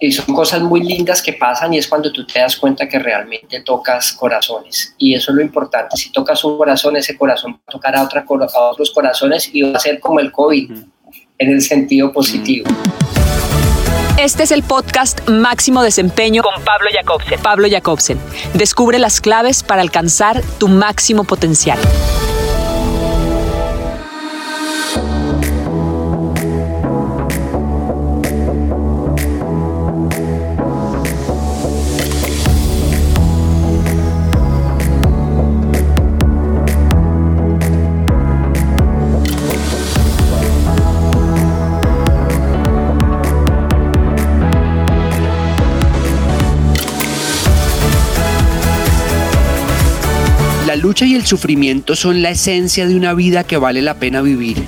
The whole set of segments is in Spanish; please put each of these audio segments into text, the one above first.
Y son cosas muy lindas que pasan y es cuando tú te das cuenta que realmente tocas corazones. Y eso es lo importante. Si tocas un corazón, ese corazón va a tocar a, otra, a otros corazones y va a ser como el COVID, en el sentido positivo. Este es el podcast Máximo Desempeño con Pablo Jacobsen. Pablo Jacobsen. Descubre las claves para alcanzar tu máximo potencial. Y el sufrimiento son la esencia de una vida que vale la pena vivir.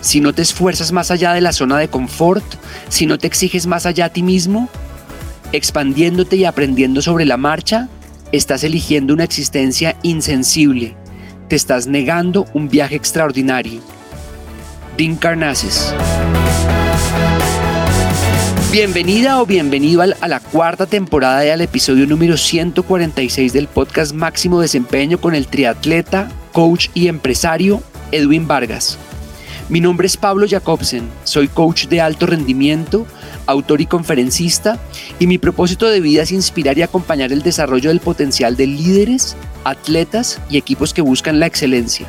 Si no te esfuerzas más allá de la zona de confort, si no te exiges más allá a ti mismo, expandiéndote y aprendiendo sobre la marcha, estás eligiendo una existencia insensible, te estás negando un viaje extraordinario. Dean. Bienvenida o bienvenido a la cuarta temporada y al episodio número 146 del podcast Máximo Desempeño con el triatleta, coach y empresario Edwin Vargas. Mi nombre es Pablo Jacobsen, soy coach de alto rendimiento, autor y conferencista, y mi propósito de vida es inspirar y acompañar el desarrollo del potencial de líderes, atletas y equipos que buscan la excelencia.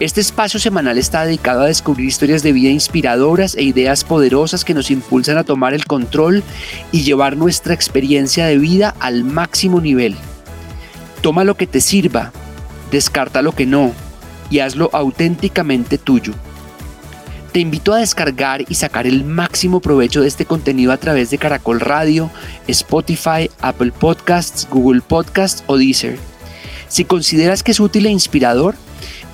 Este espacio semanal está dedicado a descubrir historias de vida inspiradoras e ideas poderosas que nos impulsan a tomar el control y llevar nuestra experiencia de vida al máximo nivel. Toma lo que te sirva, descarta lo que no y hazlo auténticamente tuyo. Te invito a descargar y sacar el máximo provecho de este contenido a través de Caracol Radio, Spotify, Apple Podcasts, Google Podcasts o Deezer. Si consideras que es útil e inspirador,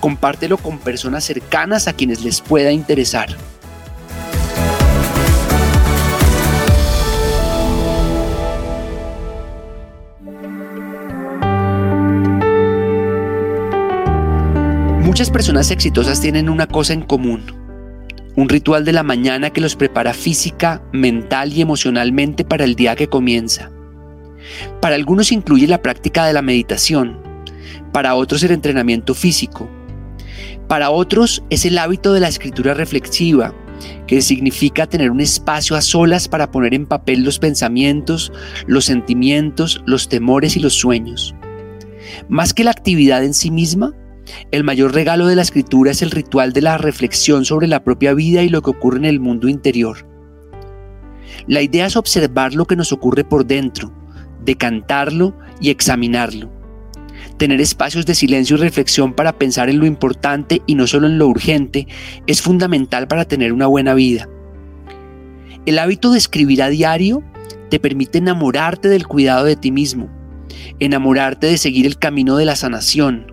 compártelo con personas cercanas a quienes les pueda interesar. Muchas personas exitosas tienen una cosa en común, un ritual de la mañana que los prepara física, mental y emocionalmente para el día que comienza. Para algunos incluye la práctica de la meditación, para otros el entrenamiento físico, para otros es el hábito de la escritura reflexiva, que significa tener un espacio a solas para poner en papel los pensamientos, los sentimientos, los temores y los sueños. Más que la actividad en sí misma, el mayor regalo de la escritura es el ritual de la reflexión sobre la propia vida y lo que ocurre en el mundo interior. La idea es observar lo que nos ocurre por dentro, decantarlo y examinarlo Tener espacios de silencio y reflexión para pensar en lo importante y no solo en lo urgente es fundamental para tener una buena vida. El hábito de escribir a diario te permite enamorarte del cuidado de ti mismo, enamorarte de seguir el camino de la sanación,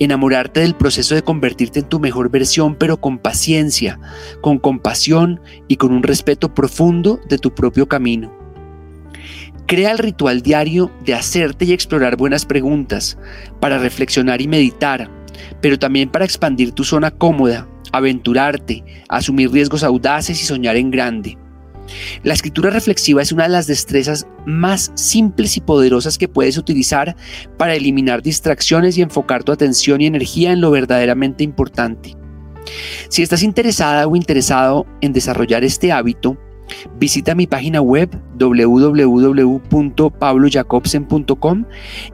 enamorarte del proceso de convertirte en tu mejor versión, pero con paciencia, con compasión y con un respeto profundo de tu propio camino. Crea el ritual diario de hacerte y explorar buenas preguntas, para reflexionar y meditar, pero también para expandir tu zona cómoda, aventurarte, asumir riesgos audaces y soñar en grande. La escritura reflexiva es una de las destrezas más simples y poderosas que puedes utilizar para eliminar distracciones y enfocar tu atención y energía en lo verdaderamente importante. Si estás interesada o interesado en desarrollar este hábito, Visita mi página web www.pablojacobsen.com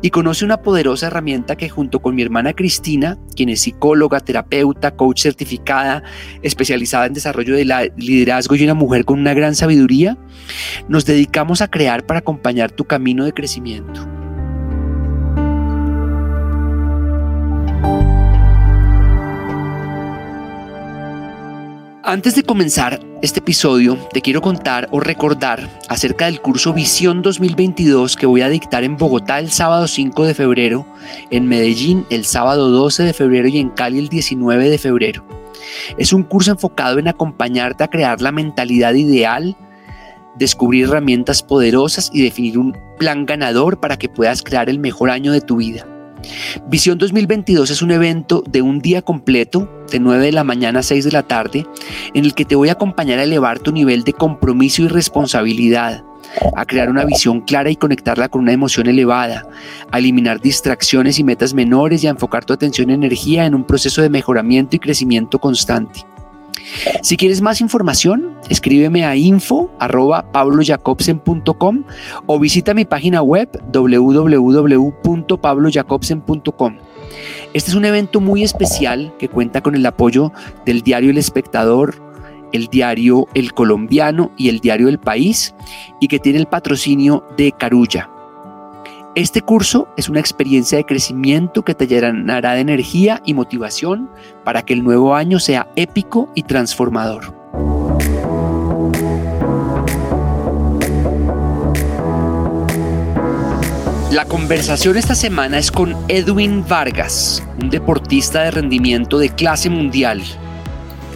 y conoce una poderosa herramienta que junto con mi hermana Cristina, quien es psicóloga, terapeuta, coach certificada, especializada en desarrollo de liderazgo y una mujer con una gran sabiduría, nos dedicamos a crear para acompañar tu camino de crecimiento. Antes de comenzar este episodio, te quiero contar o recordar acerca del curso Visión 2022 que voy a dictar en Bogotá el sábado 5 de febrero, en Medellín el sábado 12 de febrero y en Cali el 19 de febrero. Es un curso enfocado en acompañarte a crear la mentalidad ideal, descubrir herramientas poderosas y definir un plan ganador para que puedas crear el mejor año de tu vida. Visión 2022 es un evento de un día completo, de 9 de la mañana a 6 de la tarde, en el que te voy a acompañar a elevar tu nivel de compromiso y responsabilidad, a crear una visión clara y conectarla con una emoción elevada, a eliminar distracciones y metas menores y a enfocar tu atención y energía en un proceso de mejoramiento y crecimiento constante. Si quieres más información, escríbeme a info.pablojacobsen.com o visita mi página web www.pablojacobsen.com. Este es un evento muy especial que cuenta con el apoyo del diario El Espectador, el diario El Colombiano y el diario El País y que tiene el patrocinio de Carulla. Este curso es una experiencia de crecimiento que te llenará de energía y motivación para que el nuevo año sea épico y transformador. La conversación esta semana es con Edwin Vargas, un deportista de rendimiento de clase mundial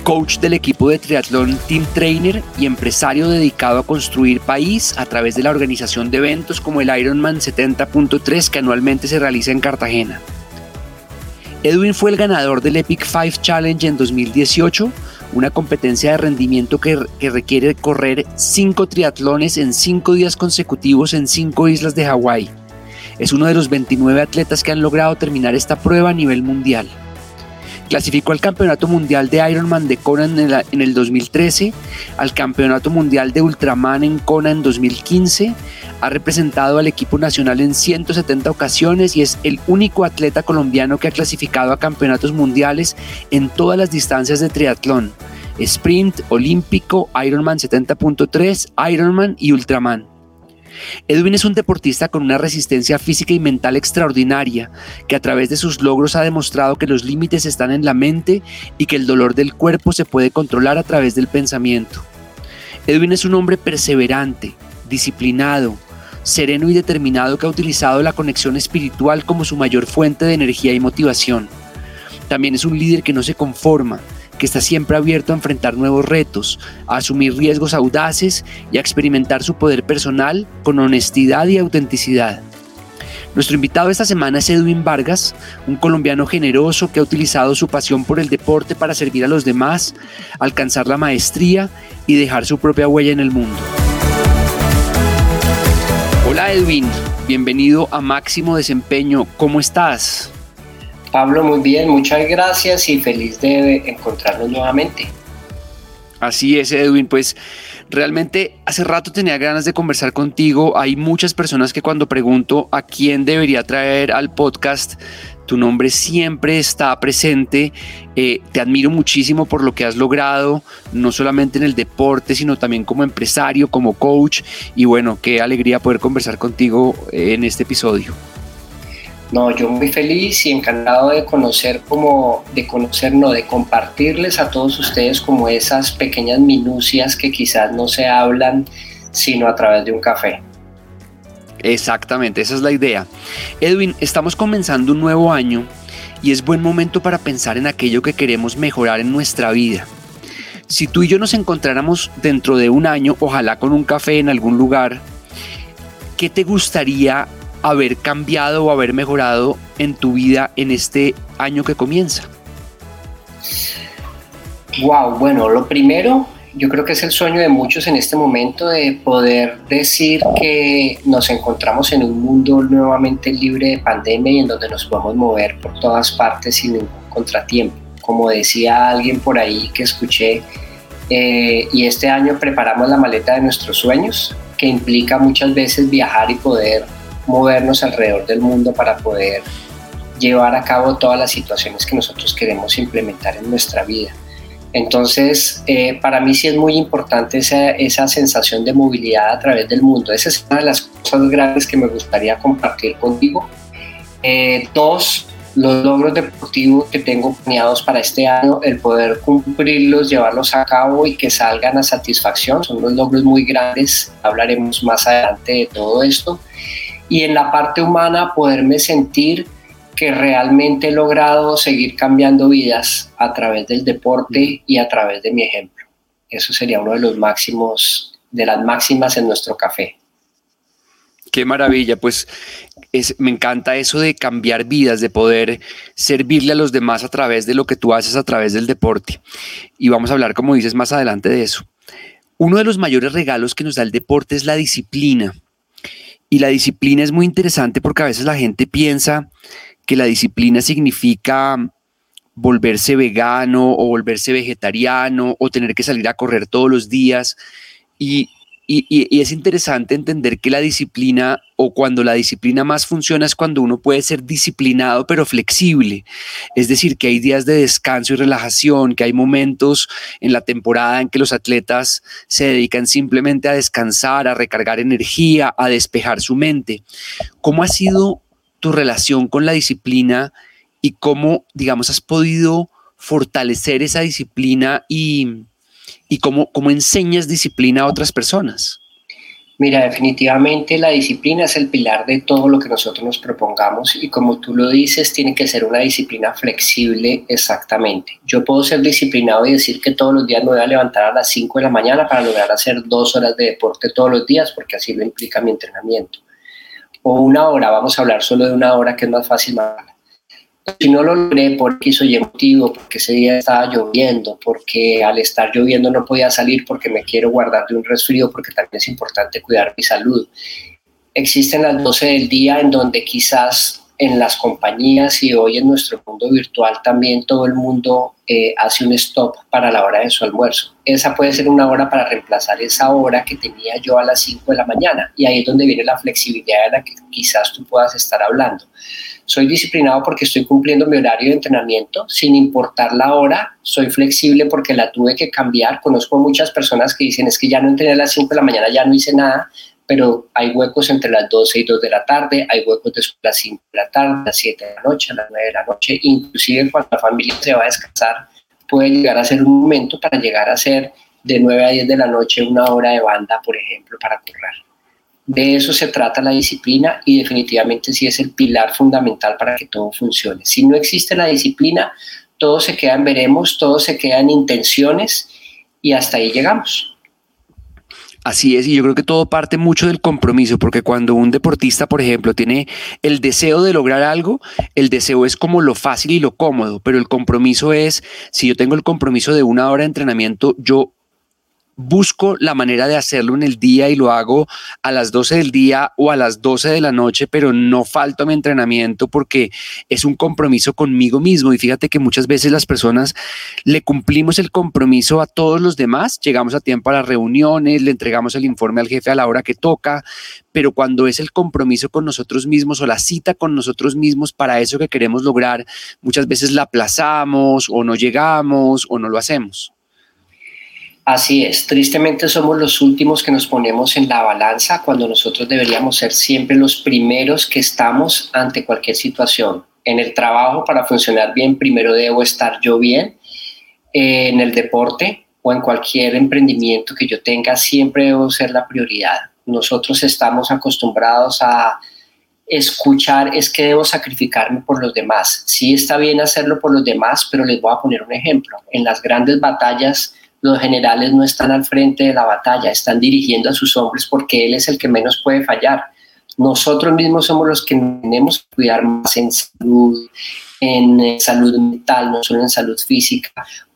coach del equipo de triatlón Team Trainer y empresario dedicado a construir país a través de la organización de eventos como el Ironman 70.3 que anualmente se realiza en Cartagena. Edwin fue el ganador del Epic Five Challenge en 2018, una competencia de rendimiento que, requiere correr cinco triatlones en cinco días consecutivos en cinco islas de Hawái. Es uno de los 29 atletas que han logrado terminar esta prueba a nivel mundial. Clasificó al Campeonato Mundial de Ironman de Kona en el, 2013, al Campeonato Mundial de Ultraman en Kona en 2015, ha representado al equipo nacional en 170 ocasiones y es el único atleta colombiano que ha clasificado a campeonatos mundiales en todas las distancias de triatlón, sprint, olímpico, Ironman 70.3, Ironman y Ultraman. Edwin es un deportista con una resistencia física y mental extraordinaria, que a través de sus logros ha demostrado que los límites están en la mente y que el dolor del cuerpo se puede controlar a través del pensamiento. Edwin es un hombre perseverante, disciplinado, sereno y determinado que ha utilizado la conexión espiritual como su mayor fuente de energía y motivación. También es un líder que no se conforma, que está siempre abierto a enfrentar nuevos retos, a asumir riesgos audaces y a experimentar su poder personal con honestidad y autenticidad. Nuestro invitado esta semana es Edwin Vargas, un colombiano generoso que ha utilizado su pasión por el deporte para servir a los demás, alcanzar la maestría y dejar su propia huella en el mundo. Hola Edwin, bienvenido a Máximo Desempeño, ¿cómo estás? Pablo, muy bien, muchas gracias y feliz de encontrarnos nuevamente. Así es, Edwin, pues realmente hace rato tenía ganas de conversar contigo. Hay muchas personas que cuando pregunto a quién debería traer al podcast, tu nombre siempre está presente. Eh, te admiro muchísimo por lo que has logrado, no solamente en el deporte, sino también como empresario, como coach. Y bueno, qué alegría poder conversar contigo en este episodio. No, yo muy feliz y encantado de conocer como, de conocer, no, de compartirles a todos ustedes como esas pequeñas minucias que quizás no se hablan sino a través de un café. Exactamente, esa es la idea. Edwin, estamos comenzando un nuevo año y es buen momento para pensar en aquello que queremos mejorar en nuestra vida. Si tú y yo nos encontráramos dentro de un año, ojalá con un café en algún lugar, ¿qué te gustaría haber cambiado o haber mejorado en tu vida en este año que comienza? Wow, bueno, lo primero, yo creo que es el sueño de muchos en este momento de poder decir que nos encontramos en un mundo nuevamente libre de pandemia y en donde nos podemos mover por todas partes sin ningún contratiempo. Como decía alguien por ahí que escuché, eh, y este año preparamos la maleta de nuestros sueños, que implica muchas veces viajar y poder movernos alrededor del mundo para poder llevar a cabo todas las situaciones que nosotros queremos implementar en nuestra vida. Entonces, eh, para mí sí es muy importante esa, esa, sensación de movilidad a través del mundo. Esa es una de las cosas grandes que me gustaría compartir contigo. Eh, dos, los logros deportivos que tengo planeados para este año, el poder cumplirlos, llevarlos a cabo y que salgan a satisfacción, son unos logros muy grandes. Hablaremos más adelante de todo esto. Y en la parte humana, poderme sentir que realmente he logrado seguir cambiando vidas a través del deporte y a través de mi ejemplo. Eso sería uno de los máximos, de las máximas en nuestro café. Qué maravilla, pues me encanta eso de cambiar vidas, de poder servirle a los demás a través de lo que tú haces a través del deporte. Y vamos a hablar, como dices, más adelante de eso. Uno de los mayores regalos que nos da el deporte es la disciplina. Y la disciplina es muy interesante porque a veces la gente piensa que la disciplina significa volverse vegano o volverse vegetariano o tener que salir a correr todos los días. Y, es interesante entender que la disciplina o cuando la disciplina más funciona es cuando uno puede ser disciplinado pero flexible. Es decir, que hay días de descanso y relajación, que hay momentos en la temporada en que los atletas se dedican simplemente a descansar, a recargar energía, a despejar su mente. ¿Cómo ha sido tu relación con la disciplina y cómo, digamos, has podido fortalecer esa disciplina y, y cómo, cómo enseñas disciplina a otras personas. Mira, definitivamente la disciplina es el pilar de todo lo que nosotros nos propongamos y como tú lo dices, tiene que ser una disciplina flexible exactamente. Yo puedo ser disciplinado y decir que todos los días me voy a levantar a las 5 de la mañana para lograr hacer dos horas de deporte todos los días porque así lo implica mi entrenamiento o una hora, vamos a hablar solo de una hora que es más fácil. Si no lo logré porque soy motivo, porque ese día estaba lloviendo, porque al estar lloviendo no podía salir porque me quiero guardar de un resfrío, porque también es importante cuidar mi salud. Existen las 12 del día en donde quizás en las compañías y hoy en nuestro mundo virtual también todo el mundo eh, hace un stop para la hora de su almuerzo. Esa puede ser una hora para reemplazar esa hora que tenía yo a las 5 de la mañana y ahí es donde viene la flexibilidad de la que quizás tú puedas estar hablando. Soy disciplinado porque estoy cumpliendo mi horario de entrenamiento sin importar la hora, soy flexible porque la tuve que cambiar. Conozco muchas personas que dicen es que ya no entrené a las 5 de la mañana, ya no hice nada, pero hay huecos entre las 12 y 2 de la tarde, hay huecos después de las 5 de la tarde, las 7 de la noche, las 9 de la noche, inclusive cuando la familia se va a descansar, puede llegar a ser un momento para llegar a ser de 9 a 10 de la noche una hora de banda, por ejemplo, para correr. De eso se trata la disciplina y definitivamente sí es el pilar fundamental para que todo funcione. Si no existe la disciplina, todo se queda en veremos, todo se queda en intenciones y hasta ahí llegamos. Así es, y yo creo que todo parte mucho del compromiso, porque cuando un deportista, por ejemplo, tiene el deseo de lograr algo, el deseo es como lo fácil y lo cómodo, pero el compromiso es, si yo tengo el compromiso de una hora de entrenamiento, yo busco la manera de hacerlo en el día y lo hago a las 12 del día o a las 12 de la noche, pero no falto a mi entrenamiento porque es un compromiso conmigo mismo. Y fíjate que muchas veces las personas le cumplimos el compromiso a todos los demás, llegamos a tiempo a las reuniones, le entregamos el informe al jefe a la hora que toca, pero cuando es el compromiso con nosotros mismos o la cita con nosotros mismos para eso que queremos lograr, muchas veces la aplazamos o no llegamos o no lo hacemos. Así es, tristemente somos los últimos que nos ponemos en la balanza cuando nosotros deberíamos ser siempre los primeros que estamos ante cualquier situación. En el trabajo, para funcionar bien, primero debo estar yo bien. en el deporte o en cualquier emprendimiento que yo tenga, siempre debo ser la prioridad. Nosotros estamos acostumbrados a escuchar es que debo sacrificarme por los demás. Sí está bien hacerlo por los demás, pero les voy a poner un ejemplo. En las grandes batallas, los generales no están al frente de la batalla, están dirigiendo a sus hombres porque él es el que menos puede fallar. Nosotros mismos somos los que tenemos que cuidar más en salud, en eh, salud mental, no solo en salud física,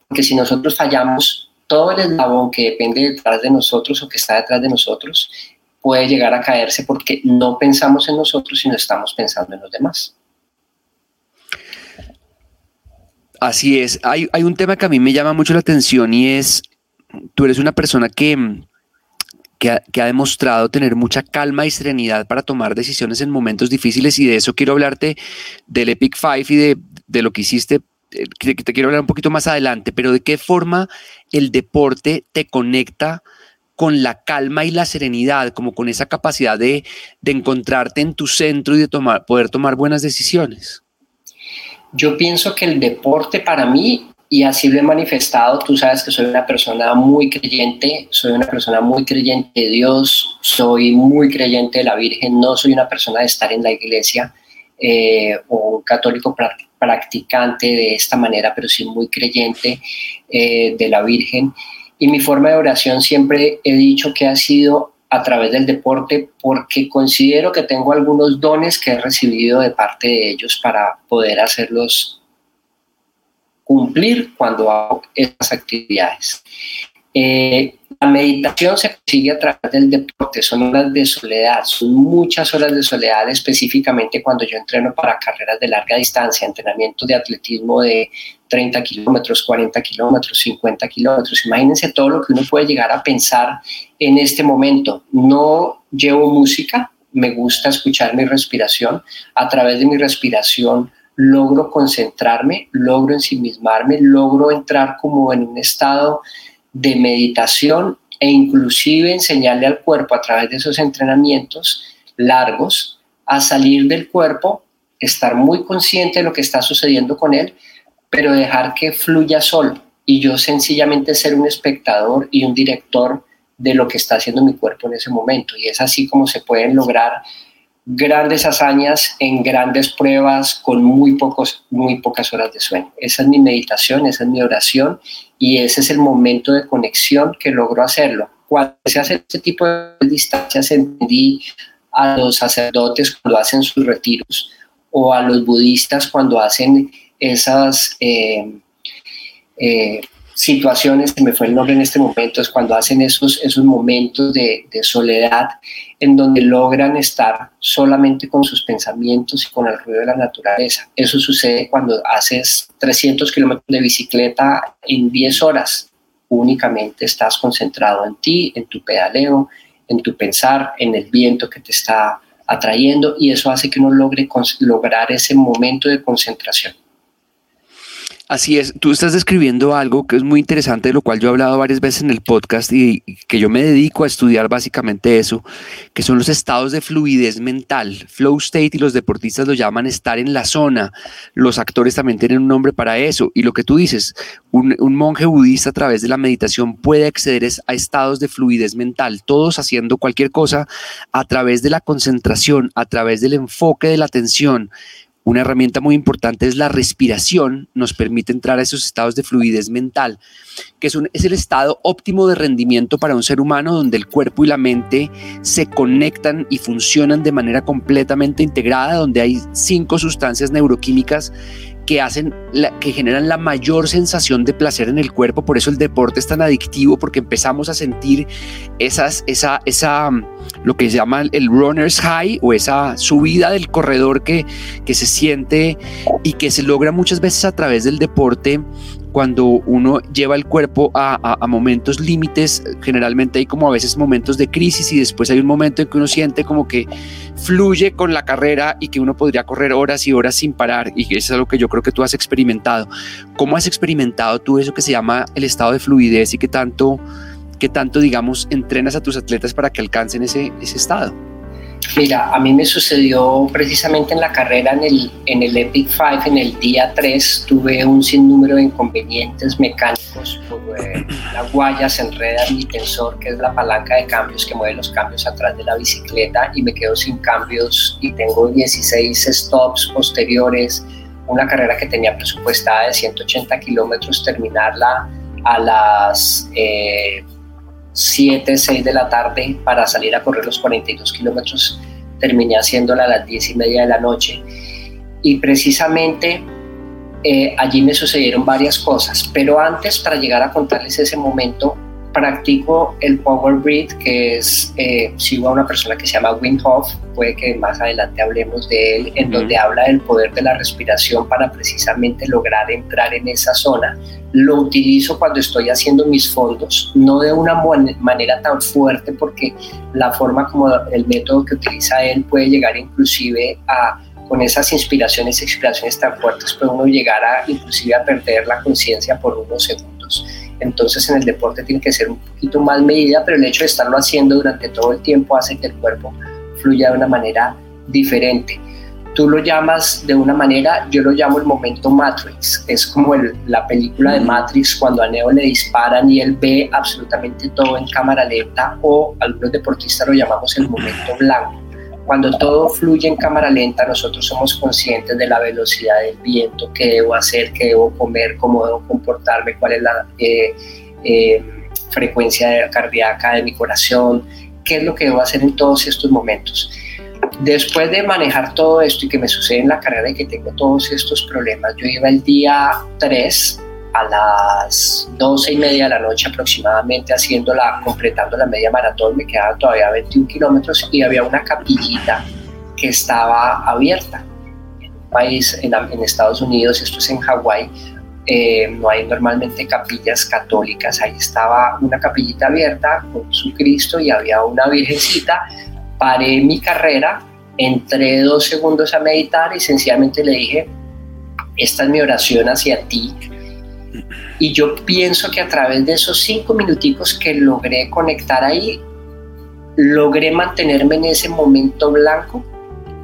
porque si nosotros fallamos, todo el eslabón que depende detrás de nosotros o que está detrás de nosotros puede llegar a caerse porque no pensamos en nosotros, sino estamos pensando en los demás. Así es. Hay, un tema que a mí me llama mucho la atención y es tú eres una persona que, que ha, demostrado tener mucha calma y serenidad para tomar decisiones en momentos difíciles y de eso quiero hablarte del Epic Five y de, de lo que hiciste eh, que te quiero hablar un poquito más adelante, pero de qué forma el deporte te conecta con la calma y la serenidad, como con esa capacidad de, de encontrarte en tu centro y de tomar, poder tomar buenas decisiones. Yo pienso que el deporte para mí, y así lo he manifestado, tú sabes que soy una persona muy creyente, soy una persona muy creyente de Dios, soy muy creyente de la Virgen, no soy una persona de estar en la iglesia eh, o un católico practicante de esta manera, pero sí muy creyente eh, de la Virgen. Y mi forma de oración siempre he dicho que ha sido a través del deporte porque considero que tengo algunos dones que he recibido de parte de ellos para poder hacerlos cumplir cuando hago estas actividades. Eh, la meditación se consigue a través del deporte, son horas de soledad, son muchas horas de soledad, específicamente cuando yo entreno para carreras de larga distancia, entrenamiento de atletismo de 30 kilómetros, 40 kilómetros, 50 kilómetros. Imagínense todo lo que uno puede llegar a pensar en este momento. No llevo música, me gusta escuchar mi respiración. A través de mi respiración logro concentrarme, logro ensimismarme, logro entrar como en un estado de meditación e inclusive enseñarle al cuerpo a través de esos entrenamientos largos a salir del cuerpo, estar muy consciente de lo que está sucediendo con él, pero dejar que fluya solo y yo sencillamente ser un espectador y un director de lo que está haciendo mi cuerpo en ese momento. Y es así como se pueden lograr grandes hazañas en grandes pruebas con muy, pocos, muy pocas horas de sueño. Esa es mi meditación, esa es mi oración y ese es el momento de conexión que logro hacerlo. Cuando se hace este tipo de distancias, entendí a los sacerdotes cuando hacen sus retiros o a los budistas cuando hacen esas eh, eh, situaciones, que me fue el nombre en este momento, es cuando hacen esos, esos momentos de, soledad en donde logran estar solamente con sus pensamientos y con el ruido de la naturaleza. Eso sucede cuando haces 300 kilómetros de bicicleta en 10 horas. Únicamente estás concentrado en ti, en tu pedaleo, en tu pensar, en el viento que te está atrayendo y eso hace que uno logre lograr ese momento de concentración. Así es, tú estás describiendo algo que es muy interesante, de lo cual yo he hablado varias veces en el podcast y, que yo me dedico a estudiar básicamente eso, que son los estados de fluidez mental. Flow state y los deportistas lo llaman estar en la zona. Los actores también tienen un nombre para eso. Y lo que tú dices, un, un monje budista a través de la meditación puede acceder a estados de fluidez mental, todos haciendo cualquier cosa a través de la concentración, a través del enfoque de la atención una herramienta muy importante es la respiración, nos permite entrar a esos estados de fluidez mental, que es, el estado óptimo de rendimiento para un ser humano donde el cuerpo y la mente se conectan y funcionan de manera completamente integrada, donde hay cinco sustancias neuroquímicas que hacen, que generan la mayor sensación de placer en el cuerpo. Por eso el deporte es tan adictivo, porque empezamos a sentir esas, esa, esa, lo que se llama el runner's high o esa subida del corredor que, que se siente y que se logra muchas veces a través del deporte cuando uno lleva el cuerpo a, momentos límites, generalmente hay como a veces momentos de crisis y después hay un momento en que uno siente como que fluye con la carrera y que uno podría correr horas y horas sin parar y eso es algo que yo creo que tú has experimentado. ¿Cómo has experimentado tú eso que se llama el estado de fluidez y que tanto, que tanto digamos, entrenas a tus atletas para que alcancen ese, ese estado? Mira, a mí me sucedió precisamente en la carrera en el, en el Epic 5, en el día 3, tuve un sinnúmero de inconvenientes mecánicos. Eh, la guaya se enreda en mi tensor, que es la palanca de cambios que mueve los cambios atrás de la bicicleta, y me quedo sin cambios y tengo 16 stops posteriores. Una carrera que tenía presupuestada de 180 kilómetros, terminarla a las. Eh, 7, 6 de la tarde para salir a correr los 42 kilómetros. Terminé haciéndola a las 10 y media de la noche. Y precisamente eh, allí me sucedieron varias cosas. Pero antes, para llegar a contarles ese momento, practico el Power Breath, que es, eh, sigo a una persona que se llama Wim Hof, puede que más adelante hablemos de él, en donde habla del poder de la respiración para precisamente lograr entrar en esa zona. Lo utilizo cuando estoy haciendo mis fondos, no de una manera tan fuerte, porque la forma como el método que utiliza él puede llegar inclusive a con esas inspiraciones y expiraciones tan fuertes puede uno llegar a inclusive a perder la conciencia por unos segundos. Entonces en el deporte tiene que ser un poquito más medida, pero el hecho de estarlo haciendo durante todo el tiempo hace que el cuerpo fluya de una manera diferente. Tú lo llamas de una manera, yo lo llamo el momento Matrix. Es como la película de Matrix cuando a Neo le disparan y él ve absolutamente todo en cámara lenta o algunos deportistas lo llamamos el momento blanco cuando todo fluye en cámara lenta, nosotros somos conscientes de la velocidad del viento, qué debo hacer, qué debo comer, cómo debo comportarme, cuál es la eh, eh, frecuencia cardíaca de mi corazón, qué es lo que debo hacer en todos estos momentos. Después de manejar todo esto y que me sucede en la carrera y que tengo todos estos problemas, yo iba el día 3 a las 12 y media de la noche aproximadamente haciéndola, completando la media maratón, me quedaban todavía 21 kilómetros y había una capillita que estaba abierta. En un país, en, Estados Unidos, esto es en Hawái, eh, no hay normalmente capillas católicas, ahí estaba una capillita abierta con su Cristo y había una virgencita, paré mi carrera, entré dos segundos a meditar y sencillamente le dije, esta es mi oración hacia ti, y yo pienso que a través de esos cinco minuticos que logré conectar ahí, logré mantenerme en ese momento blanco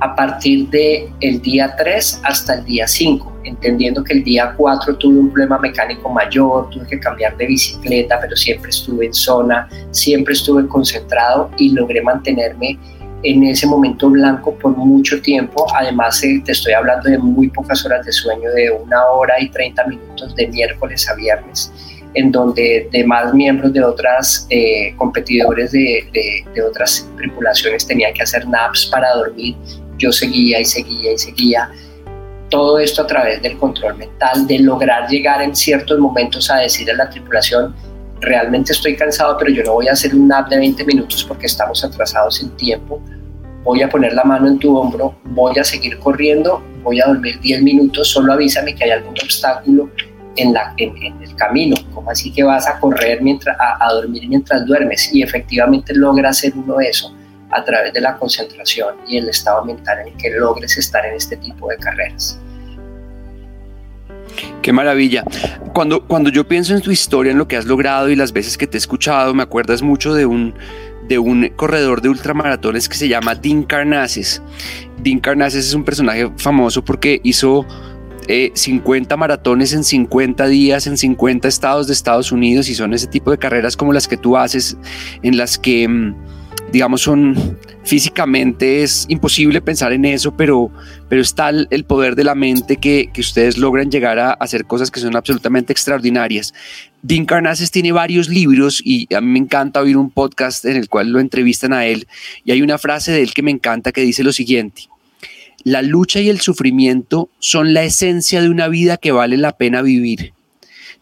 a partir del el día 3 hasta el día 5, entendiendo que el día 4 tuve un problema mecánico mayor, tuve que cambiar de bicicleta, pero siempre estuve en zona, siempre estuve concentrado y logré mantenerme en ese momento blanco por mucho tiempo. Además, eh, te estoy hablando de muy pocas horas de sueño, de una hora y 30 minutos de miércoles a viernes, en donde demás miembros de otras eh, competidores de, de, otras tripulaciones tenían que hacer naps para dormir. Yo seguía y seguía y seguía. Todo esto a través del control mental, de lograr llegar en ciertos momentos a decir a la tripulación, realmente estoy cansado, pero yo no voy a hacer un nap de 20 minutos porque estamos atrasados en tiempo. Voy a poner la mano en tu hombro, voy a seguir corriendo, voy a dormir 10 minutos, solo avísame que hay algún obstáculo en, la, en, el camino, como así que vas a correr mientras, a, dormir mientras duermes y efectivamente logra hacer uno eso a través de la concentración y el estado mental en el que logres estar en este tipo de carreras. Qué maravilla. Cuando, cuando yo pienso en tu historia, en lo que has logrado y las veces que te he escuchado, me acuerdas mucho de un, de un corredor de ultramaratones que se llama Dean Carnasses. Dean Carnasses es un personaje famoso porque hizo 50 eh, maratones en 50 días en 50 estados de Estados Unidos y son ese tipo de carreras como las que tú haces en las que... Digamos, son físicamente es imposible pensar en eso, pero, pero está el, poder de la mente que, que, ustedes logran llegar a hacer cosas que son absolutamente extraordinarias. Dean Carnasses tiene varios libros y a mí me encanta oír un podcast en el cual lo entrevistan a él y hay una frase de él que me encanta que dice lo siguiente. La lucha y el sufrimiento son la esencia de una vida que vale la pena vivir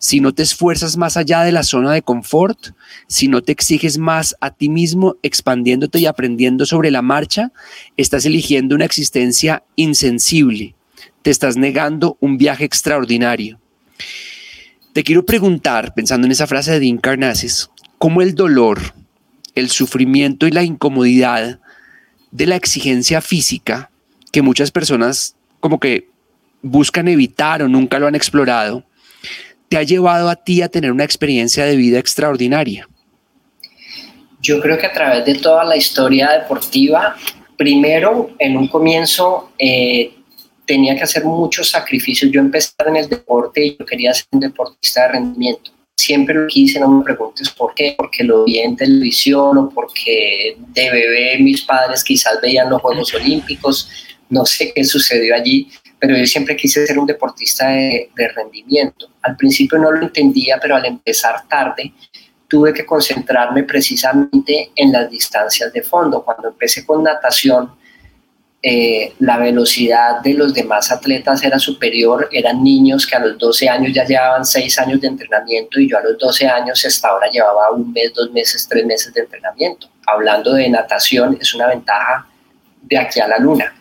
si no te esfuerzas más allá de la zona de confort, si no te exiges más a ti mismo, expandiéndote y aprendiendo sobre la marcha, estás eligiendo una existencia insensible. Te estás negando un viaje extraordinario. Te quiero preguntar, pensando en esa frase de Dean Carnasses, cómo el dolor, el sufrimiento y la incomodidad de la exigencia física que muchas personas como que buscan evitar o nunca lo han explorado, te ha llevado a ti a tener una experiencia de vida extraordinaria? Yo creo que a través de toda la historia deportiva, primero, en un comienzo, eh, tenía que hacer muchos sacrificios. Yo empecé en el deporte y yo quería ser un deportista de rendimiento. Siempre lo quise, no me preguntes por qué, porque lo vi en televisión o porque de bebé mis padres quizás veían los Juegos Olímpicos, no sé qué sucedió allí, pero yo siempre quise ser un deportista de, rendimiento. Al principio no lo entendía, pero al empezar tarde tuve que concentrarme precisamente en las distancias de fondo. Cuando empecé con natación, eh, la velocidad de los demás atletas era superior, eran niños que a los 12 años ya llevaban 6 años de entrenamiento y yo a los 12 años hasta ahora llevaba un mes, dos meses, tres meses de entrenamiento. Hablando de natación, es una ventaja de aquí a la luna.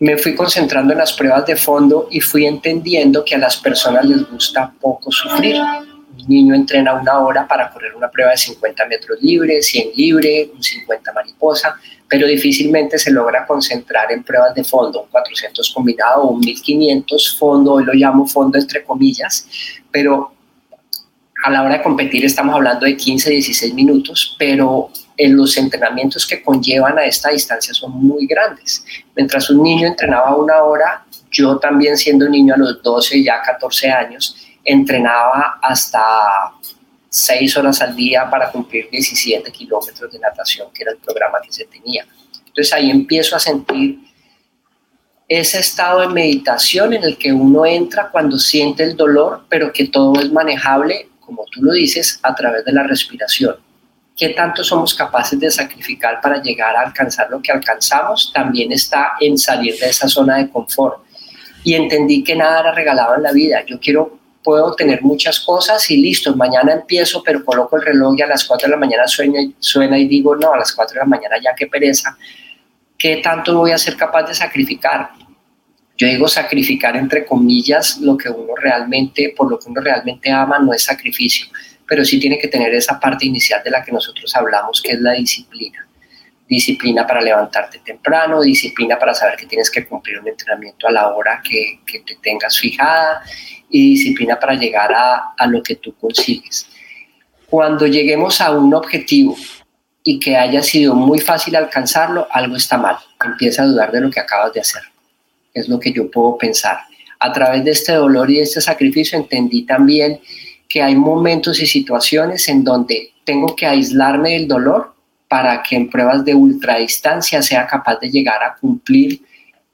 Me fui concentrando en las pruebas de fondo y fui entendiendo que a las personas les gusta poco sufrir. Un niño entrena una hora para correr una prueba de 50 metros libre, 100 libre, un 50 mariposa, pero difícilmente se logra concentrar en pruebas de fondo, un 400 combinado o un 1500 fondo, hoy lo llamo fondo entre comillas, pero a la hora de competir estamos hablando de 15, 16 minutos, pero en los entrenamientos que conllevan a esta distancia son muy grandes. Mientras un niño entrenaba una hora, yo también siendo niño a los 12, ya 14 años, entrenaba hasta seis horas al día para cumplir 17 kilómetros de natación, que era el programa que se tenía. Entonces ahí empiezo a sentir ese estado de meditación en el que uno entra cuando siente el dolor, pero que todo es manejable, como tú lo dices, a través de la respiración. ¿Qué tanto somos capaces de sacrificar para llegar a alcanzar lo que alcanzamos? También está en salir de esa zona de confort. Y entendí que nada era regalado en la vida. Yo quiero puedo tener muchas cosas y listo, mañana empiezo, pero coloco el reloj y a las 4 de la mañana suena, suena y digo, no, a las 4 de la mañana ya qué pereza, ¿qué tanto voy a ser capaz de sacrificar? Yo digo sacrificar entre comillas lo que uno realmente, por lo que uno realmente ama, no es sacrificio, pero sí tiene que tener esa parte inicial de la que nosotros hablamos, que es la disciplina. Disciplina para levantarte temprano, disciplina para saber que tienes que cumplir un entrenamiento a la hora que, que te tengas fijada y disciplina para llegar a, a lo que tú consigues. Cuando lleguemos a un objetivo y que haya sido muy fácil alcanzarlo, algo está mal. Empieza a dudar de lo que acabas de hacer. Es lo que yo puedo pensar. A través de este dolor y de este sacrificio entendí también que hay momentos y situaciones en donde tengo que aislarme del dolor para que en pruebas de ultradistancia sea capaz de llegar a cumplir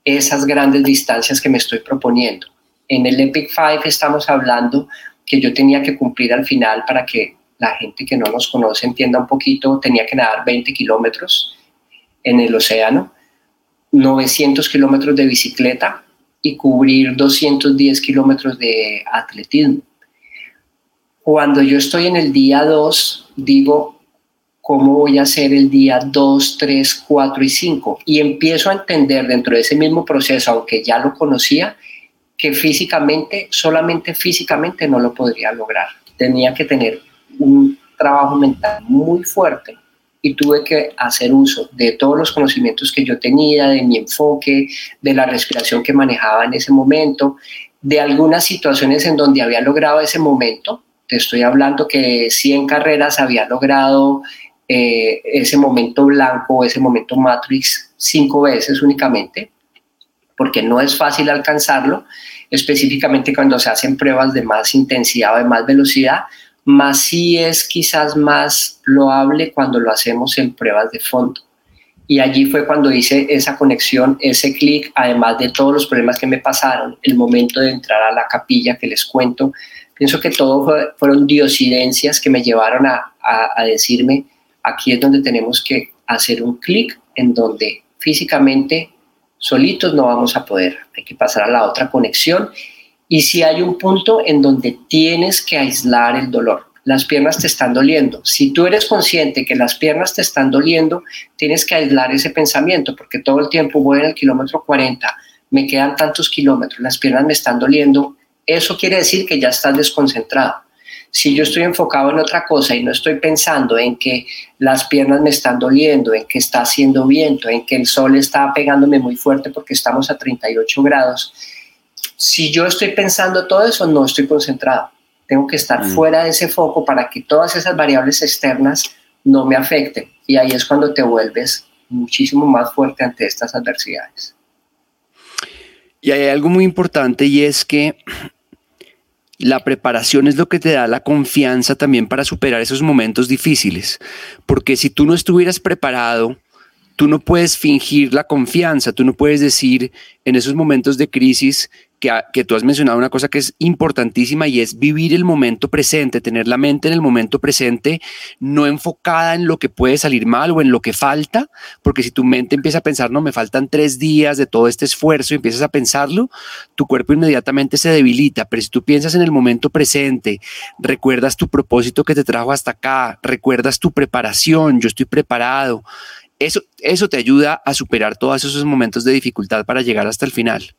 esas grandes distancias que me estoy proponiendo. En el Epic Five estamos hablando que yo tenía que cumplir al final para que la gente que no nos conoce entienda un poquito, tenía que nadar 20 kilómetros en el océano, 900 kilómetros de bicicleta y cubrir 210 kilómetros de atletismo. Cuando yo estoy en el día 2, digo, ¿cómo voy a hacer el día 2, 3, 4 y 5? Y empiezo a entender dentro de ese mismo proceso, aunque ya lo conocía, que físicamente, solamente físicamente no lo podría lograr. Tenía que tener un trabajo mental muy fuerte y tuve que hacer uso de todos los conocimientos que yo tenía, de mi enfoque, de la respiración que manejaba en ese momento, de algunas situaciones en donde había logrado ese momento. Te estoy hablando que 100 carreras había logrado eh, ese momento blanco, ese momento Matrix cinco veces únicamente, porque no es fácil alcanzarlo, específicamente cuando se hacen pruebas de más intensidad o de más velocidad, más sí es quizás más loable cuando lo hacemos en pruebas de fondo. Y allí fue cuando hice esa conexión, ese clic, además de todos los problemas que me pasaron, el momento de entrar a la capilla que les cuento. Pienso que todo fueron diosidencias que me llevaron a, a decirme, aquí es donde tenemos que hacer un clic en donde físicamente solitos no vamos a poder, hay que pasar a la otra conexión. Y si hay un punto en donde tienes que aislar el dolor, las piernas te están doliendo. Si tú eres consciente que las piernas te están doliendo, tienes que aislar ese pensamiento, porque todo el tiempo voy en el kilómetro 40, me quedan tantos kilómetros, las piernas me están doliendo. Eso quiere decir que ya estás desconcentrado. Si yo estoy enfocado en otra cosa y no estoy pensando en que las piernas me están doliendo, en que está haciendo viento, en que el sol está pegándome muy fuerte porque estamos a 38 grados, si yo estoy pensando todo eso, no estoy concentrado. Tengo que estar mm. fuera de ese foco para que todas esas variables externas no me afecten. Y ahí es cuando te vuelves muchísimo más fuerte ante estas adversidades. Y hay algo muy importante y es que la preparación es lo que te da la confianza también para superar esos momentos difíciles. Porque si tú no estuvieras preparado, tú no puedes fingir la confianza, tú no puedes decir en esos momentos de crisis que, tú has mencionado una cosa que es importantísima y es vivir el momento presente, tener la mente en el momento presente, no enfocada en lo que puede salir mal o en lo que falta, porque si tu mente empieza a pensar, no, me faltan tres días de todo este esfuerzo y empiezas a pensarlo, tu cuerpo inmediatamente se debilita, pero si tú piensas en el momento presente, recuerdas tu propósito que te trajo hasta acá, recuerdas tu preparación, yo estoy preparado, eso, eso te ayuda a superar todos esos momentos de dificultad para llegar hasta el final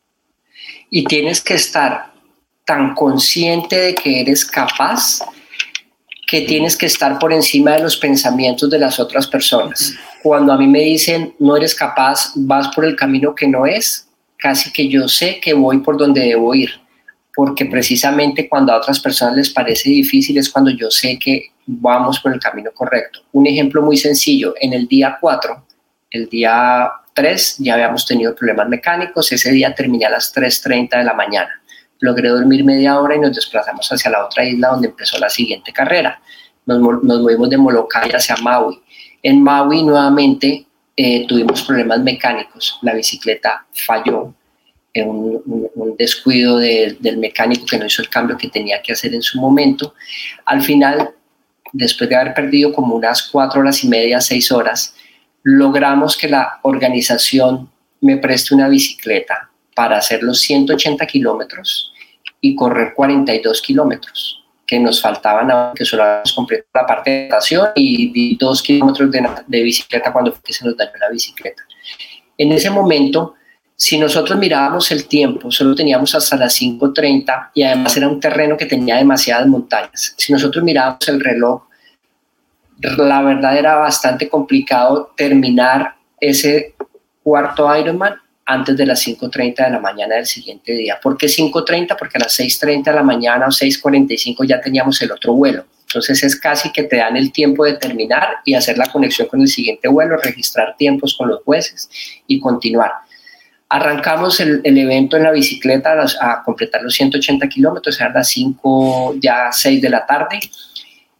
y tienes que estar tan consciente de que eres capaz que tienes que estar por encima de los pensamientos de las otras personas. Cuando a mí me dicen no eres capaz, vas por el camino que no es, casi que yo sé que voy por donde debo ir, porque precisamente cuando a otras personas les parece difícil es cuando yo sé que vamos por el camino correcto. Un ejemplo muy sencillo, en el día 4, el día 3 ya habíamos tenido problemas mecánicos, ese día terminé a las 3.30 de la mañana. Logré dormir media hora y nos desplazamos hacia la otra isla donde empezó la siguiente carrera. Nos, movimos de Molokai hacia Maui. En Maui nuevamente eh, tuvimos problemas mecánicos, la bicicleta falló, en un, descuido del mecánico que no hizo el cambio que tenía que hacer en su momento. Al final, después de haber perdido como unas cuatro horas y media, seis horas, logramos que la organización me preste una bicicleta para hacer los 180 kilómetros y correr 42 kilómetros que nos faltaban, que solo habíamos completado la parte de natación y, dos kilómetros de, bicicleta cuando fue que se nos dañó la bicicleta. En ese momento, si nosotros mirábamos el tiempo, solo teníamos hasta las 5.30 y además era un terreno que tenía demasiadas montañas. Si nosotros mirábamos el reloj, la verdad era bastante complicado terminar ese cuarto Ironman antes de las 5.30 de la mañana del siguiente día. ¿Por qué 5.30? Porque a las 6.30 de la mañana o 6.45 ya teníamos el otro vuelo. Entonces es casi que te dan el tiempo de terminar y hacer la conexión con el siguiente vuelo, registrar tiempos con los jueces y continuar. Arrancamos el, evento en la bicicleta a, a completar los 180 kilómetros, eran las 5, ya 6 de la tarde.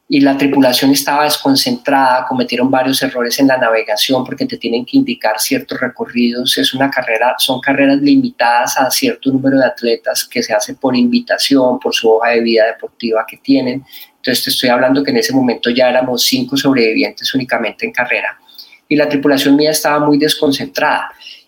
Y la tripulación estaba desconcentrada, cometieron varios errores en la navegación porque te tienen que indicar ciertos recorridos, es una carrera, son carreras limitadas a cierto número de atletas que se hace por invitación, por su hoja de vida deportiva que tienen. Entonces te estoy hablando que en ese momento ya éramos cinco sobrevivientes únicamente en carrera. Y la tripulación mía estaba muy desconcentrada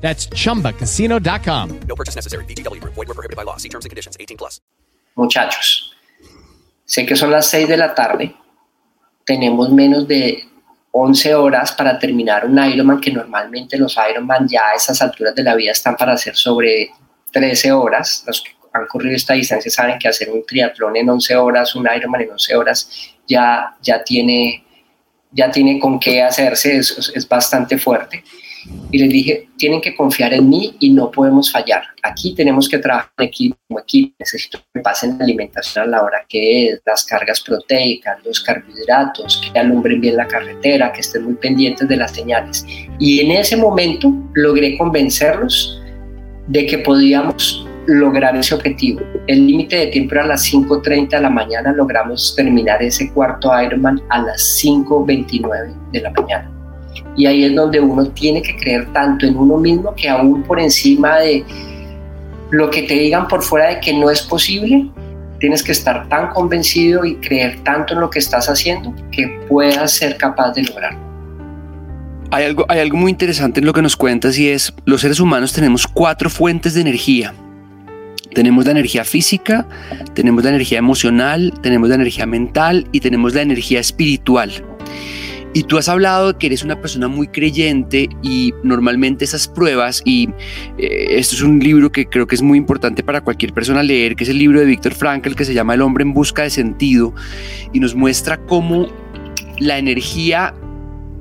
That's chumbacasino.com. No purchase necessary. BGW. Void were prohibited by law. See terms and conditions 18 plus. Muchachos, sé que son las 6 de la tarde. Tenemos menos de 11 horas para terminar un Ironman, que normalmente los Ironman ya a esas alturas de la vida están para hacer sobre 13 horas. Los que han corrido esta distancia saben que hacer un triatlón en 11 horas, un Ironman en 11 horas, ya, ya, tiene, ya tiene con qué hacerse, es, es bastante fuerte y les dije, tienen que confiar en mí y no podemos fallar. Aquí tenemos que trabajar en equipo, como equipo. Necesito que pasen la alimentación a la hora que es, las cargas proteicas, los carbohidratos, que alumbren bien la carretera, que estén muy pendientes de las señales. Y en ese momento logré convencerlos de que podíamos lograr ese objetivo. El límite de tiempo era a las 5.30 de la mañana, logramos terminar ese cuarto Ironman a las 5.29 de la mañana y ahí es donde uno tiene que creer tanto en uno mismo que aún por encima de lo que te digan por fuera de que no es posible, tienes que estar tan convencido y creer tanto en lo que estás haciendo que puedas ser capaz de lograrlo. Hay algo, hay algo muy interesante en lo que nos cuentas y es, los seres humanos tenemos cuatro fuentes de energía. Tenemos la energía física, tenemos la energía emocional, tenemos la energía mental y tenemos la energía espiritual. Y tú has hablado de que eres una persona muy creyente y normalmente esas pruebas, y eh, esto es un libro que creo que es muy importante para cualquier persona leer, que es el libro de Víctor Frankl que se llama El hombre en busca de sentido, y nos muestra cómo la energía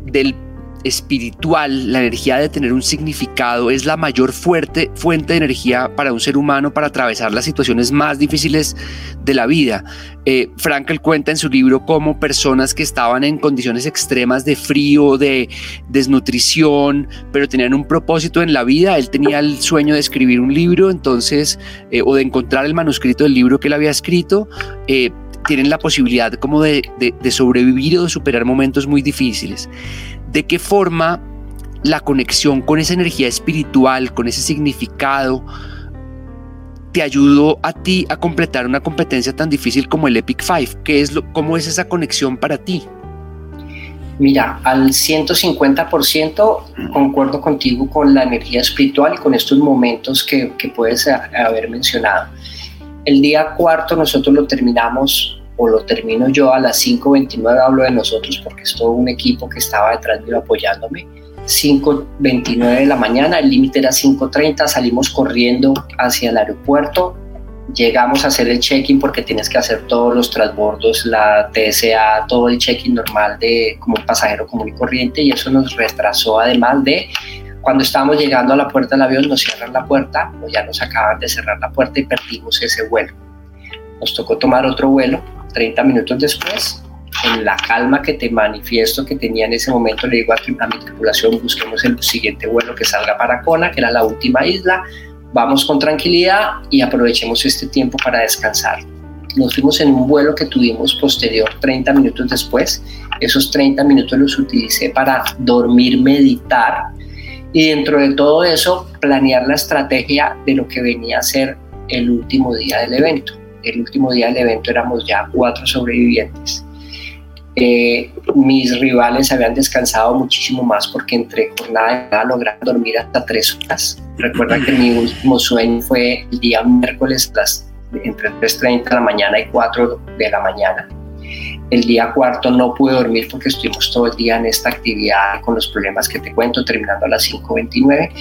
del espiritual, la energía de tener un significado, es la mayor fuerte fuente de energía para un ser humano para atravesar las situaciones más difíciles de la vida. Eh, Frankel cuenta en su libro cómo personas que estaban en condiciones extremas de frío, de desnutrición, pero tenían un propósito en la vida, él tenía el sueño de escribir un libro, entonces, eh, o de encontrar el manuscrito del libro que él había escrito, eh, tienen la posibilidad como de, de sobrevivir o de superar momentos muy difíciles de qué forma la conexión con esa energía espiritual, con ese significado, te ayudó a ti a completar una competencia tan difícil como el Epic Five. ¿Qué es lo, ¿Cómo es esa conexión para ti? Mira, al 150% concuerdo contigo con la energía espiritual y con estos momentos que, que puedes haber mencionado. El día cuarto nosotros lo terminamos o lo termino yo a las 5.29, hablo de nosotros porque es todo un equipo que estaba detrás mío apoyándome. 5.29 de la mañana, el límite era 5.30, salimos corriendo hacia el aeropuerto, llegamos a hacer el check-in porque tienes que hacer todos los transbordos, la TSA, todo el check-in normal de como un pasajero común y corriente y eso nos retrasó además de cuando estábamos llegando a la puerta del avión nos cierran la puerta o ya nos acaban de cerrar la puerta y perdimos ese vuelo. Nos tocó tomar otro vuelo 30 minutos después, en la calma que te manifiesto que tenía en ese momento, le digo a, mi tripulación, busquemos el siguiente vuelo que salga para Kona, que era la última isla, vamos con tranquilidad y aprovechemos este tiempo para descansar. Nos fuimos en un vuelo que tuvimos posterior 30 minutos después. Esos 30 minutos los utilicé para dormir, meditar y dentro de todo eso planear la estrategia de lo que venía a ser el último día del evento el último día del evento éramos ya cuatro sobrevivientes. Eh, mis rivales habían descansado muchísimo más porque entre jornada y lograron dormir hasta tres horas. Recuerda que mi último sueño fue el día miércoles las, entre 3.30 de la mañana y 4 de la mañana. El día cuarto no pude dormir porque estuvimos todo el día en esta actividad con los problemas que te cuento, terminando a las 5.29.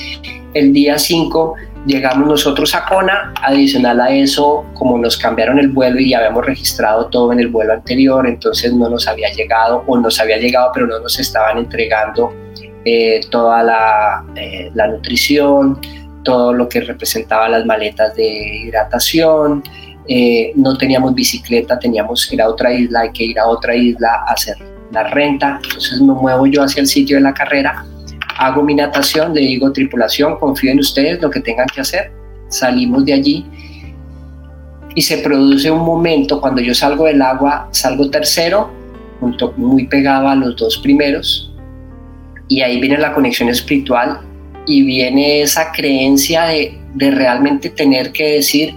El día 5 llegamos nosotros a Kona, adicional a eso, como nos cambiaron el vuelo y ya habíamos registrado todo en el vuelo anterior, entonces no nos había llegado o nos había llegado pero no nos estaban entregando eh, toda la, eh, la, nutrición, todo lo que representaba las maletas de hidratación, eh, no teníamos bicicleta, teníamos que ir a otra isla, hay que ir a otra isla a hacer la renta, entonces me muevo yo hacia el sitio de la carrera hago mi natación, le digo tripulación, confío en ustedes, lo que tengan que hacer. Salimos de allí y se produce un momento cuando yo salgo del agua, salgo tercero, junto, muy pegado a los dos primeros, y ahí viene la conexión espiritual y viene esa creencia de, de realmente tener que decir,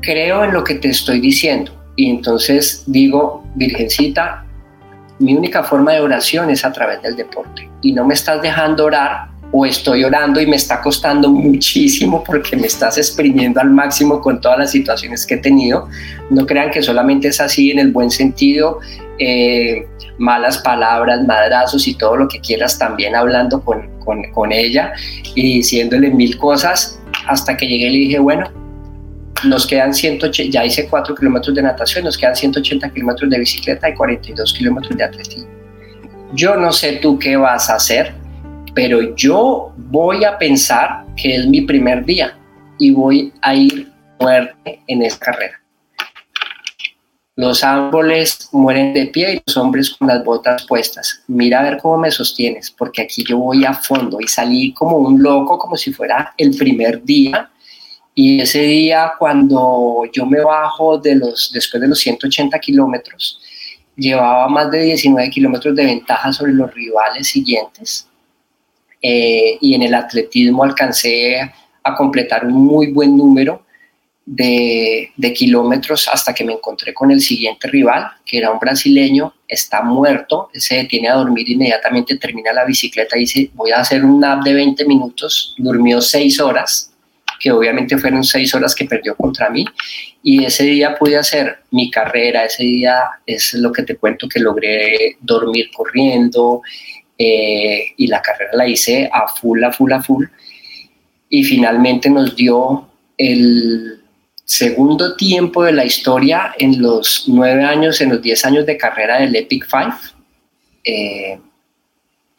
creo en lo que te estoy diciendo. Y entonces digo, Virgencita, mi única forma de oración es a través del deporte y no me estás dejando orar o estoy orando y me está costando muchísimo porque me estás exprimiendo al máximo con todas las situaciones que he tenido. No crean que solamente es así en el buen sentido, eh, malas palabras, madrazos y todo lo que quieras, también hablando con, con, con ella y diciéndole mil cosas hasta que llegué y le dije, bueno, nos quedan 180, ya hice 4 kilómetros de natación, nos quedan 180 kilómetros de bicicleta y 42 kilómetros de atletismo. Yo no sé tú qué vas a hacer, pero yo voy a pensar que es mi primer día y voy a ir muerte en esa carrera. Los árboles mueren de pie y los hombres con las botas puestas. Mira a ver cómo me sostienes, porque aquí yo voy a fondo y salí como un loco, como si fuera el primer día y ese día, cuando yo me bajo de los, después de los 180 kilómetros, llevaba más de 19 kilómetros de ventaja sobre los rivales siguientes. Eh, y en el atletismo alcancé a completar un muy buen número. de, de, kilómetros hasta que me encontré con el siguiente rival, que era un brasileño, está muerto, se detiene a dormir inmediatamente, termina la bicicleta y dice, voy a hacer un nap de 20 minutos, durmió 6 horas, que obviamente fueron 6 horas que perdió contra mí, y ese día pude hacer mi carrera, ese día es lo que te cuento que logré dormir corriendo, eh, y la carrera la hice a full, a full, a full, y finalmente nos dio el segundo tiempo de la historia en los nueve años, en los diez años de carrera del Epic Five. Eh,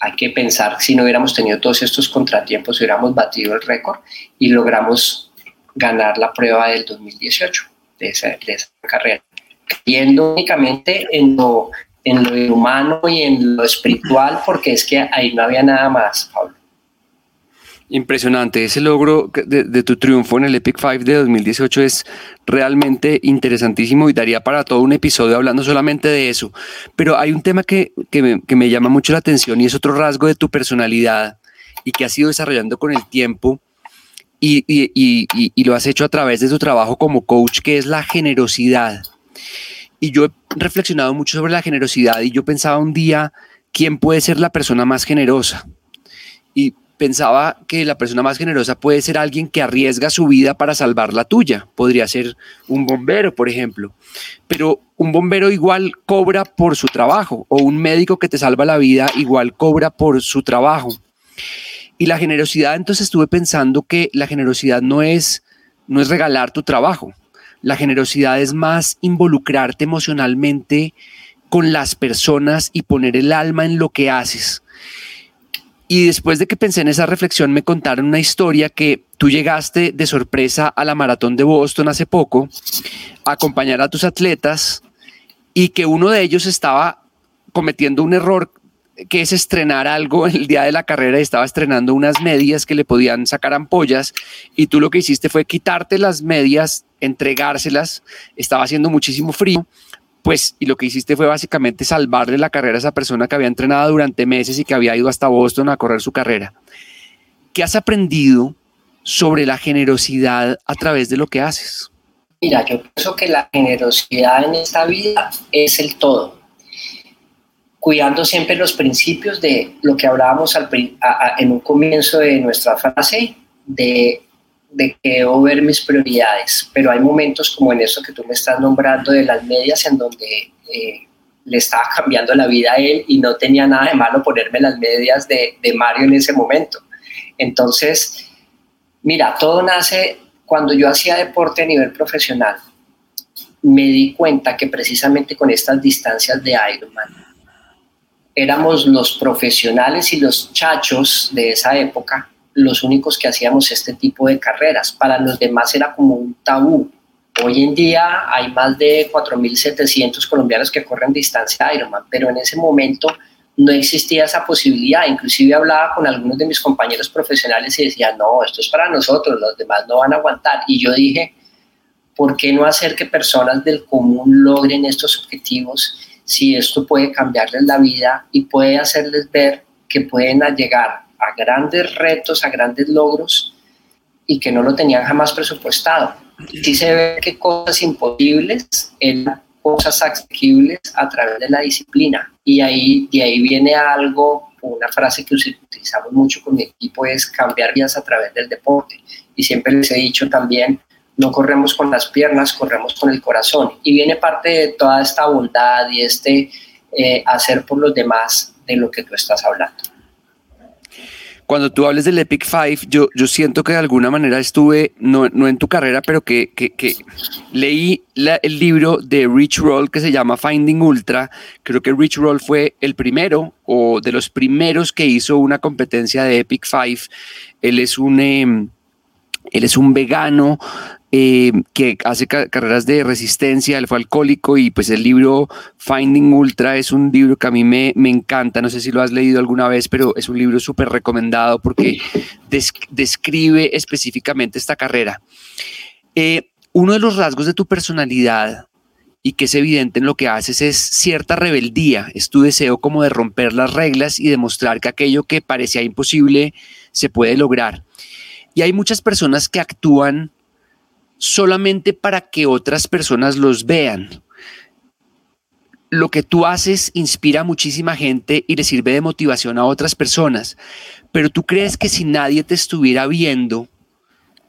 hay que pensar si no hubiéramos tenido todos estos contratiempos, hubiéramos batido el récord y logramos ganar la prueba del 2018 de esa, de esa carrera, creyendo únicamente en lo, en lo humano y en lo espiritual, porque es que ahí no había nada más, Pablo. Impresionante. Ese logro de, tu triunfo en el Epic Five de 2018 es realmente interesantísimo y daría para todo un episodio hablando solamente de eso. Pero hay un tema que, me, llama mucho la atención y es otro rasgo de tu personalidad y que has ido desarrollando con el tiempo y, y lo has hecho a través de tu trabajo como coach, que es la generosidad. Y yo he reflexionado mucho sobre la generosidad y yo pensaba un día, ¿quién puede ser la persona más generosa? Y pensaba que la persona más generosa puede ser alguien que arriesga su vida para salvar la tuya. Podría ser un bombero, por ejemplo. Pero un bombero igual cobra por su trabajo o un médico que te salva la vida igual cobra por su trabajo. Y la generosidad, entonces estuve pensando que la generosidad no es, no es regalar tu trabajo. La generosidad es más involucrarte emocionalmente con las personas y poner el alma en lo que haces y después de que pensé en esa reflexión, me contaron una historia que tú llegaste de sorpresa a la maratón de Boston hace poco, a acompañar a tus atletas y que uno de ellos estaba cometiendo un error que es estrenar algo el día de la carrera y estaba estrenando unas medias que le podían sacar ampollas y tú lo que hiciste fue quitarte las medias, entregárselas, estaba haciendo muchísimo frío pues, y lo que hiciste fue básicamente salvarle la carrera a esa persona que había entrenado durante meses y que había ido hasta Boston a correr su carrera. ¿Qué has aprendido sobre la generosidad a través de lo que haces? Mira, yo pienso que la generosidad en esta vida es el todo. Cuidando siempre los principios de lo que hablábamos en un comienzo de nuestra frase, de de que debo ver mis prioridades, pero hay momentos como en eso que tú me estás nombrando de las medias en donde eh, le estaba cambiando la vida a él y no tenía nada de malo ponerme las medias de, de Mario en ese momento. Entonces, mira, todo nace cuando yo hacía deporte a nivel profesional. Me di cuenta que precisamente con estas distancias de Ironman éramos los profesionales y los chachos de esa época los únicos que hacíamos este tipo de carreras. Para los demás era como un tabú. Hoy en día hay más de 4.700 colombianos que corren distancia Ironman, pero en ese momento no existía esa posibilidad. Inclusive hablaba con algunos de mis compañeros profesionales y decía, no, esto es para nosotros, los demás no van a aguantar. Y yo dije, ¿por qué no hacer que personas del común logren estos objetivos si esto puede cambiarles la vida y puede hacerles ver que pueden llegar a grandes retos, a grandes logros y que no lo tenían jamás presupuestado. Sí se ve que cosas imposibles eran cosas accesibles a través de la disciplina y ahí, de ahí viene algo, una frase que utilizamos mucho con mi equipo es cambiar vidas a través del deporte y siempre les he dicho también no corremos con las piernas, corremos con el corazón. Y viene parte de toda esta bondad y este eh, hacer por los demás de lo que tú estás hablando cuando tú hables del Epic Five, yo, yo siento que de alguna manera estuve, no, no en tu carrera, pero que, que, leí el libro de Rich Roll que se llama Finding Ultra. Creo que Rich Roll fue el primero o de los primeros que hizo una competencia de Epic Five. Él es un... Em, él es un vegano eh, que hace carreras de resistencia, él fue alcohólico y pues el libro Finding Ultra es un libro que a mí me, me encanta, no sé si lo has leído alguna vez, pero es un libro súper recomendado porque describe específicamente esta carrera. Eh, uno de los rasgos de tu personalidad y que es evidente en lo que haces es cierta rebeldía, es tu deseo como de romper las reglas y demostrar que aquello que parecía imposible se puede lograr. Y hay muchas personas que actúan solamente para que otras personas los vean. Lo que tú haces inspira a muchísima gente y le sirve de motivación a otras personas, pero tú crees que si nadie te estuviera viendo,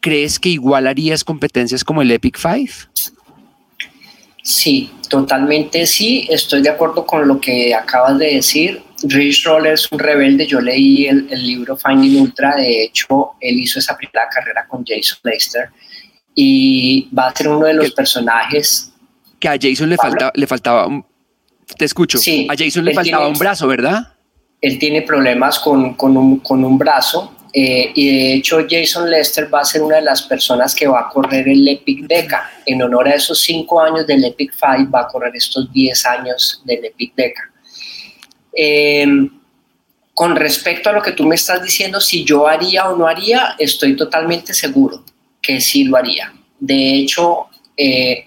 ¿crees que igual harías competencias como el Epic Five? Sí, totalmente sí. Estoy de acuerdo con lo que acabas de decir. Rich Roller es un rebelde. Yo leí el, el, libro Finding Ultra. De hecho, él hizo esa primera carrera con Jason Lester y va a ser uno de los personajes. Que a Jason le, falta, le faltaba un. Te escucho. Sí, a Jason le faltaba un brazo, ¿verdad? Él tiene problemas con, con, un, con un brazo. Eh, y de hecho Jason Lester va a ser una de las personas que va a correr el Epic Deca. En honor a esos cinco años del Epic Five, va a correr estos 10 años del Epic Deca. Eh, con respecto a lo que tú me estás diciendo, si yo haría o no haría, estoy totalmente seguro que sí lo haría. De hecho, eh,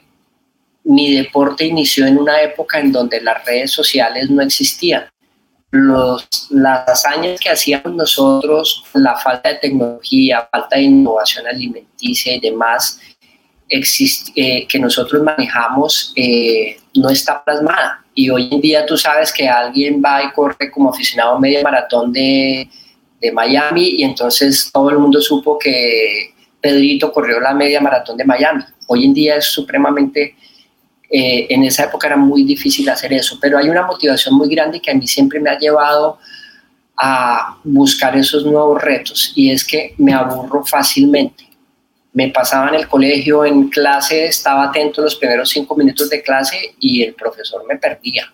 mi deporte inició en una época en donde las redes sociales no existían. Los, las hazañas que hacíamos nosotros, la falta de tecnología, falta de innovación alimenticia y demás, eh, que nosotros manejamos, eh, no está plasmada. Y hoy en día tú sabes que alguien va y corre como aficionado media maratón de, de Miami y entonces todo el mundo supo que Pedrito corrió la media maratón de Miami. Hoy en día es supremamente, eh, en esa época era muy difícil hacer eso, pero hay una motivación muy grande que a mí siempre me ha llevado a buscar esos nuevos retos y es que me aburro fácilmente. Me pasaba en el colegio, en clase, estaba atento los primeros cinco minutos de clase y el profesor me perdía,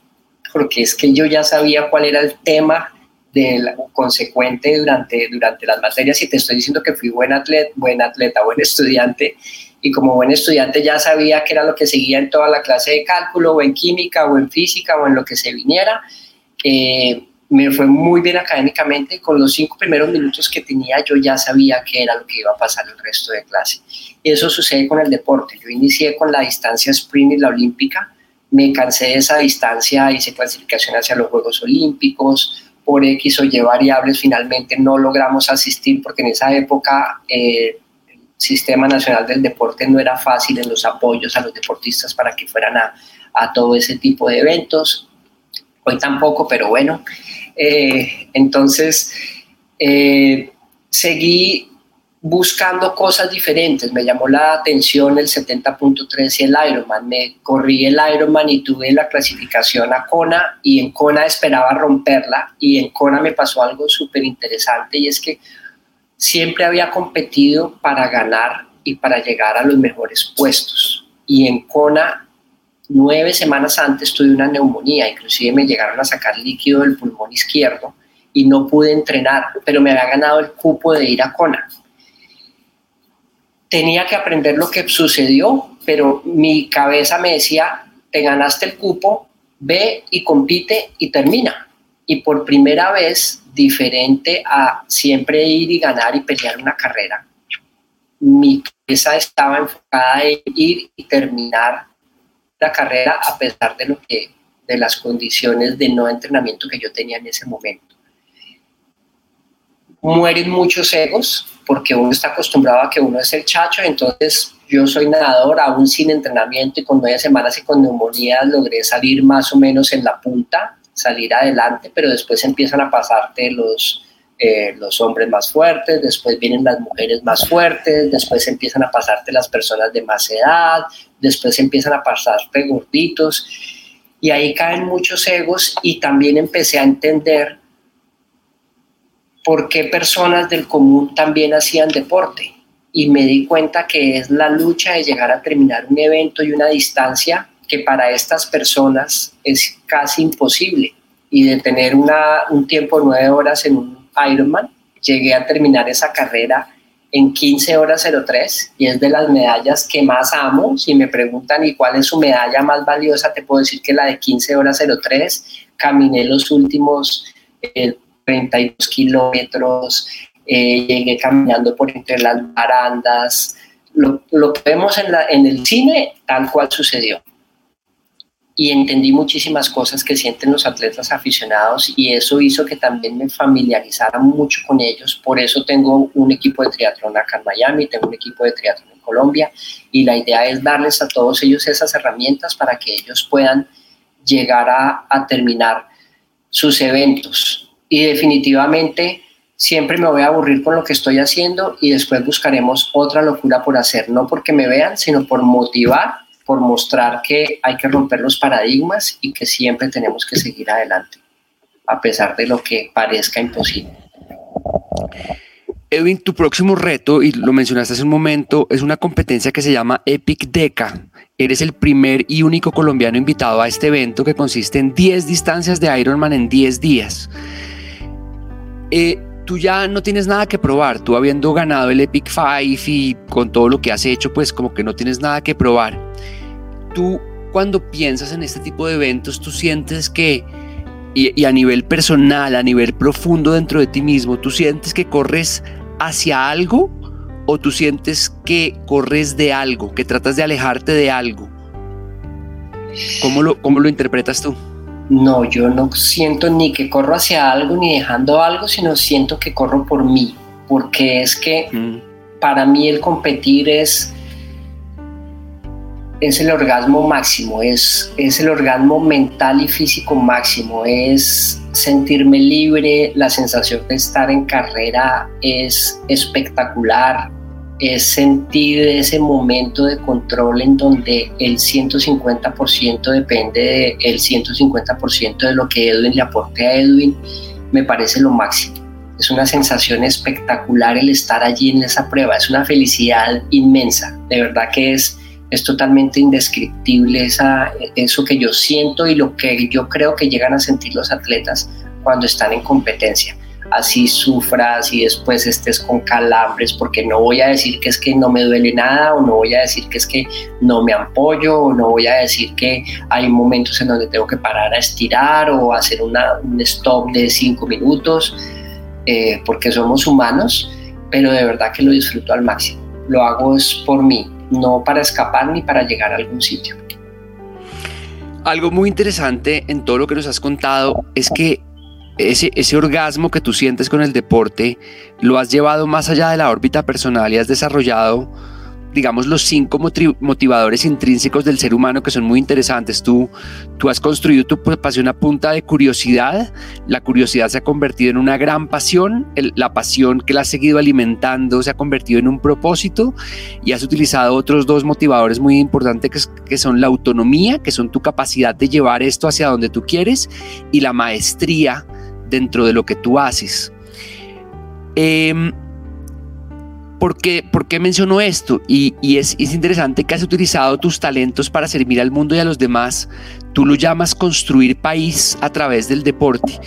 porque es que yo ya sabía cuál era el tema del consecuente durante, durante las materias y te estoy diciendo que fui buen atleta, buen atleta, buen estudiante y como buen estudiante ya sabía que era lo que seguía en toda la clase de cálculo o en química o en física o en lo que se viniera. Eh, me fue muy bien académicamente. Con los cinco primeros minutos que tenía, yo ya sabía qué era lo que iba a pasar el resto de clase. Y eso sucede con el deporte. Yo inicié con la distancia sprint y la olímpica. Me cansé de esa distancia, hice clasificación hacia los Juegos Olímpicos, por X o Y variables finalmente no logramos asistir porque en esa época eh, el Sistema Nacional del Deporte no era fácil en los apoyos a los deportistas para que fueran a, a todo ese tipo de eventos. Hoy tampoco, pero bueno. Eh, entonces, eh, seguí buscando cosas diferentes. Me llamó la atención el 70.3 y el Ironman. Me corrí el Ironman y tuve la clasificación a Kona y en Kona esperaba romperla y en Kona me pasó algo súper interesante y es que siempre había competido para ganar y para llegar a los mejores puestos. Y en Kona, nueve semanas antes tuve una neumonía, inclusive me llegaron a sacar líquido del pulmón izquierdo y no pude entrenar, pero me había ganado el cupo de ir a Kona tenía que aprender lo que sucedió, pero mi cabeza me decía, te ganaste el cupo, ve y compite y termina. Y por primera vez, diferente a siempre ir y ganar y pelear una carrera, mi cabeza estaba enfocada en ir y terminar la carrera a pesar de lo que de las condiciones de no entrenamiento que yo tenía en ese momento. Mueren muchos egos, porque uno está acostumbrado a que uno es el chacho, entonces yo soy nadador aún sin entrenamiento y con nueve semanas y con neumonía logré salir más o menos en la punta, salir adelante, pero después empiezan a pasarte los, eh, los hombres más fuertes, después vienen las mujeres más fuertes, después empiezan a pasarte las personas de más edad, después empiezan a pasarte gorditos y ahí caen muchos egos y también empecé a entender por qué personas del común también hacían deporte. Y me di cuenta que es la lucha de llegar a terminar un evento y una distancia que para estas personas es casi imposible. Y de tener una, un tiempo de nueve horas en un Ironman, llegué a terminar esa carrera en 15 horas 03 y es de las medallas que más amo. Si me preguntan y cuál es su medalla más valiosa, te puedo decir que la de 15 horas 03. Caminé los últimos 32 kilómetros, eh, llegué caminando por entre las barandas, lo, lo que vemos en, la, en el cine tal cual sucedió. Y entendí muchísimas cosas que sienten los atletas aficionados y eso hizo que también me familiarizara mucho con ellos. Por eso tengo un equipo de triatlón acá en Miami, tengo un equipo de triatlón en Colombia y la idea es darles a todos ellos esas herramientas para que ellos puedan llegar a, a terminar sus eventos. Y definitivamente siempre me voy a aburrir con lo que estoy haciendo y después buscaremos otra locura por hacer, no porque me vean, sino por motivar, por mostrar que hay que romper los paradigmas y que siempre tenemos que seguir adelante, a pesar de lo que parezca imposible. Edwin, tu próximo reto, y lo mencionaste hace un momento, es una competencia que se llama Epic Deca. Eres el primer y único colombiano invitado a este evento que consiste en 10 distancias de Ironman en 10 días. Eh, tú ya no tienes nada que probar, tú habiendo ganado el Epic Five y con todo lo que has hecho, pues como que no tienes nada que probar. Tú cuando piensas en este tipo de eventos, tú sientes que, y, y a nivel personal, a nivel profundo dentro de ti mismo, tú sientes que corres hacia algo o tú sientes que corres de algo, que tratas de alejarte de algo? ¿Cómo lo, cómo lo interpretas tú? No, yo no siento ni que corro hacia algo ni dejando algo, sino siento que corro por mí, porque es que mm. para mí el competir es es el orgasmo máximo, es, es el orgasmo mental y físico máximo, es sentirme libre, la sensación de estar en carrera es espectacular, es sentir ese momento de control en donde el 150% depende del 150% de lo que Edwin le aporte a Edwin, me parece lo máximo. Es una sensación espectacular el estar allí en esa prueba, es una felicidad inmensa, de verdad que es es totalmente indescriptible esa, eso que yo siento y lo que yo creo que llegan a sentir los atletas cuando están en competencia. Así sufras y después estés con calambres, porque no voy a decir que es que no me duele nada, o no voy a decir que es que no me apoyo, o no voy a decir que hay momentos en donde tengo que parar a estirar o hacer una, un stop de cinco minutos, eh, porque somos humanos, pero de verdad que lo disfruto al máximo. Lo hago es por mí, no para escapar ni para llegar a algún sitio. Algo muy interesante en todo lo que nos has contado es que ese, ese, orgasmo que tú sientes con el deporte lo has llevado más allá de la órbita personal y has desarrollado digamos, los cinco motivadores intrínsecos del ser humano que son muy interesantes. Tú, tú has construido tu pasión a punta de curiosidad, la curiosidad se ha convertido en una gran pasión, la pasión que la has seguido alimentando se ha convertido en un propósito. Y has utilizado otros dos motivadores muy importantes que, que son la autonomía, que son tu capacidad de llevar esto hacia donde tú quieres, y la maestría dentro de lo que tú haces. Eh, ¿Por qué, por qué menciono esto? Y, es, es, interesante que has utilizado tus talentos para servir al mundo y a los demás. Tú lo llamas construir país a través del deporte.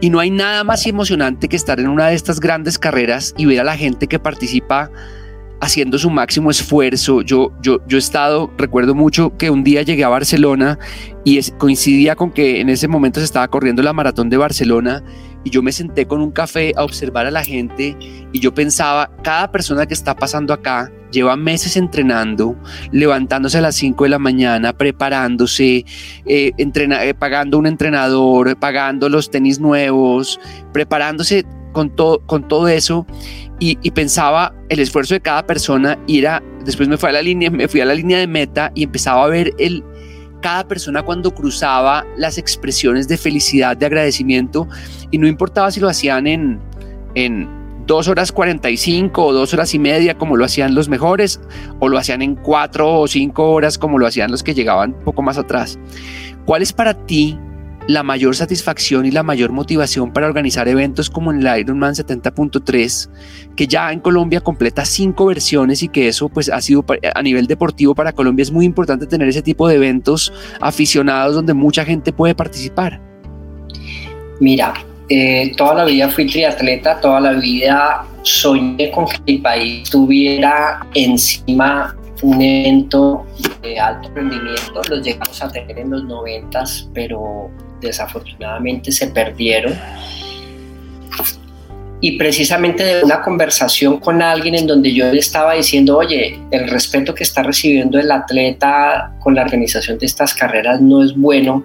Y no hay nada más emocionante que estar en una de estas grandes carreras y ver a la gente que participa haciendo su máximo esfuerzo. Yo, yo, yo he estado, recuerdo mucho que un día llegué a Barcelona y coincidía con que en ese momento se estaba corriendo la maratón de Barcelona y yo me senté con un café a observar a la gente y yo pensaba, cada persona que está pasando acá lleva meses entrenando, levantándose a las 5 de la mañana, preparándose, eh, eh, pagando un entrenador, pagando los tenis nuevos, preparándose con, todo con todo eso y, pensaba el esfuerzo de cada persona y era, después me fui a la línea, me fui a la línea de meta y empezaba a ver el, cada persona cuando cruzaba las expresiones de felicidad, de agradecimiento, y no importaba si lo hacían en, en dos horas 45 o dos horas y media como lo hacían los mejores, o lo hacían en cuatro o cinco horas como lo hacían los que llegaban poco más atrás. ¿Cuál es para ti la mayor satisfacción y la mayor motivación para organizar eventos como en el Ironman 70.3, que ya en Colombia completa cinco versiones y que eso pues ha sido a nivel deportivo para Colombia es muy importante tener ese tipo de eventos aficionados donde mucha gente puede participar. Mira, eh, toda la vida fui triatleta, toda la vida soñé con que el país tuviera encima un evento de alto rendimiento, los llegamos a tener en los noventas, pero desafortunadamente se perdieron. Y precisamente de una conversación con alguien en donde yo le estaba diciendo, oye, el respeto que está recibiendo el atleta con la organización de estas carreras no es bueno,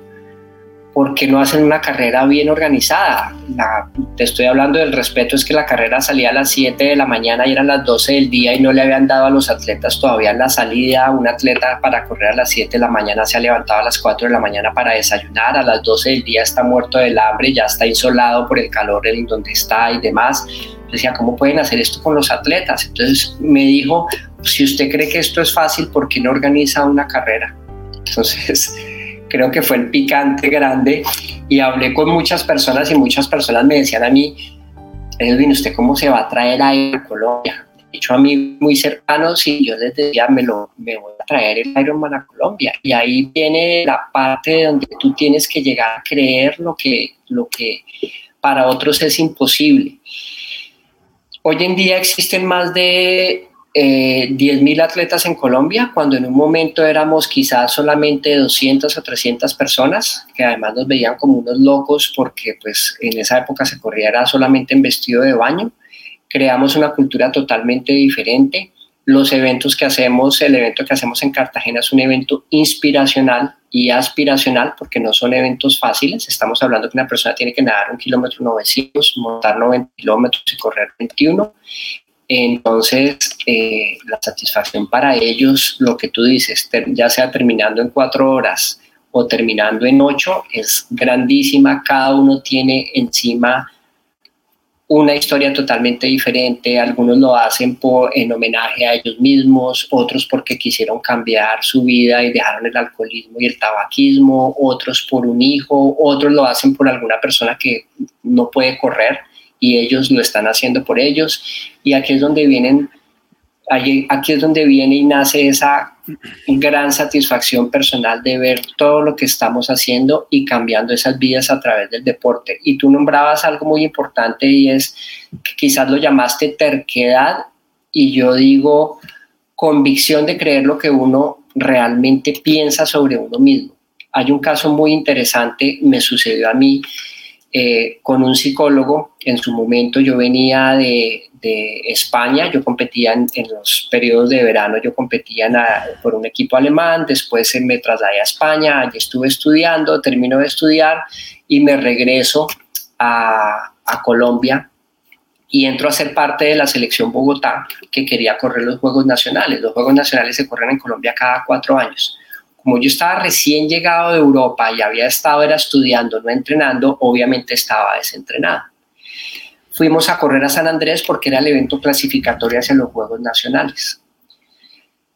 ¿por qué no hacen una carrera bien organizada? La, te estoy hablando del respeto, es que la carrera salía a las 7 de la mañana y eran las 12 del día y no le habían dado a los atletas todavía la salida. Un atleta para correr a las 7 de la mañana se ha levantado a las 4 de la mañana para desayunar, a las 12 del día está muerto del hambre, ya está insolado por el calor en donde está y demás. decía, ¿cómo pueden hacer esto con los atletas? Entonces me dijo, si usted cree que esto es fácil, ¿por qué no organiza una carrera? Entonces creo que fue el picante grande y hablé con muchas personas y muchas personas me decían a mí, Edwin, ¿usted cómo se va a traer a Colombia? De hecho, a mí muy cercanos y yo les decía, me, lo, me voy a traer el Ironman a Colombia. Y ahí viene la parte donde tú tienes que llegar a creer lo que, lo que para otros es imposible. Hoy en día existen más de eh, 10.000 atletas en Colombia, cuando en un momento éramos quizás solamente 200 o 300 personas, que además nos veían como unos locos porque pues en esa época se corría solamente en vestido de baño. Creamos una cultura totalmente diferente. Los eventos que hacemos, el evento que hacemos en Cartagena es un evento inspiracional y aspiracional porque no son eventos fáciles. Estamos hablando que una persona tiene que nadar un kilómetro 900, montar 90 kilómetros y correr 21 entonces, eh, la satisfacción para ellos, lo que tú dices, ya sea terminando en cuatro horas o terminando en ocho, es grandísima. Cada uno tiene encima una historia totalmente diferente. Algunos lo hacen por, en homenaje a ellos mismos, otros porque quisieron cambiar su vida y dejaron el alcoholismo y el tabaquismo, otros por un hijo, otros lo hacen por alguna persona que no puede correr y ellos lo están haciendo por ellos. Y aquí es donde vienen, aquí es donde viene y nace esa gran satisfacción personal de ver todo lo que estamos haciendo y cambiando esas vidas a través del deporte. Y tú nombrabas algo muy importante y es que quizás lo llamaste terquedad y yo digo convicción de creer lo que uno realmente piensa sobre uno mismo. Hay un caso muy interesante, me sucedió a mí eh, con un psicólogo. En su momento yo venía de, España, yo competía en, los periodos de verano, yo competía por un equipo alemán, después me trasladé a España, allí estuve estudiando, termino de estudiar y me regreso a, a Colombia y entro a ser parte de la selección Bogotá que quería correr los Juegos Nacionales. Los Juegos Nacionales se corren en Colombia cada cuatro años como yo estaba recién llegado de Europa y había estado era estudiando, no entrenando, obviamente estaba desentrenado. Fuimos a correr a San Andrés porque era el evento clasificatorio hacia los Juegos Nacionales.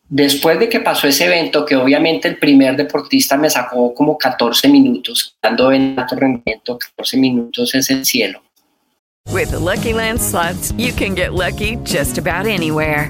Después de que pasó ese evento, que obviamente el primer deportista me sacó como 14 minutos, dando en alto rendimiento, 14 minutos es el cielo. With Lucky Land slots, you can get lucky just about anywhere.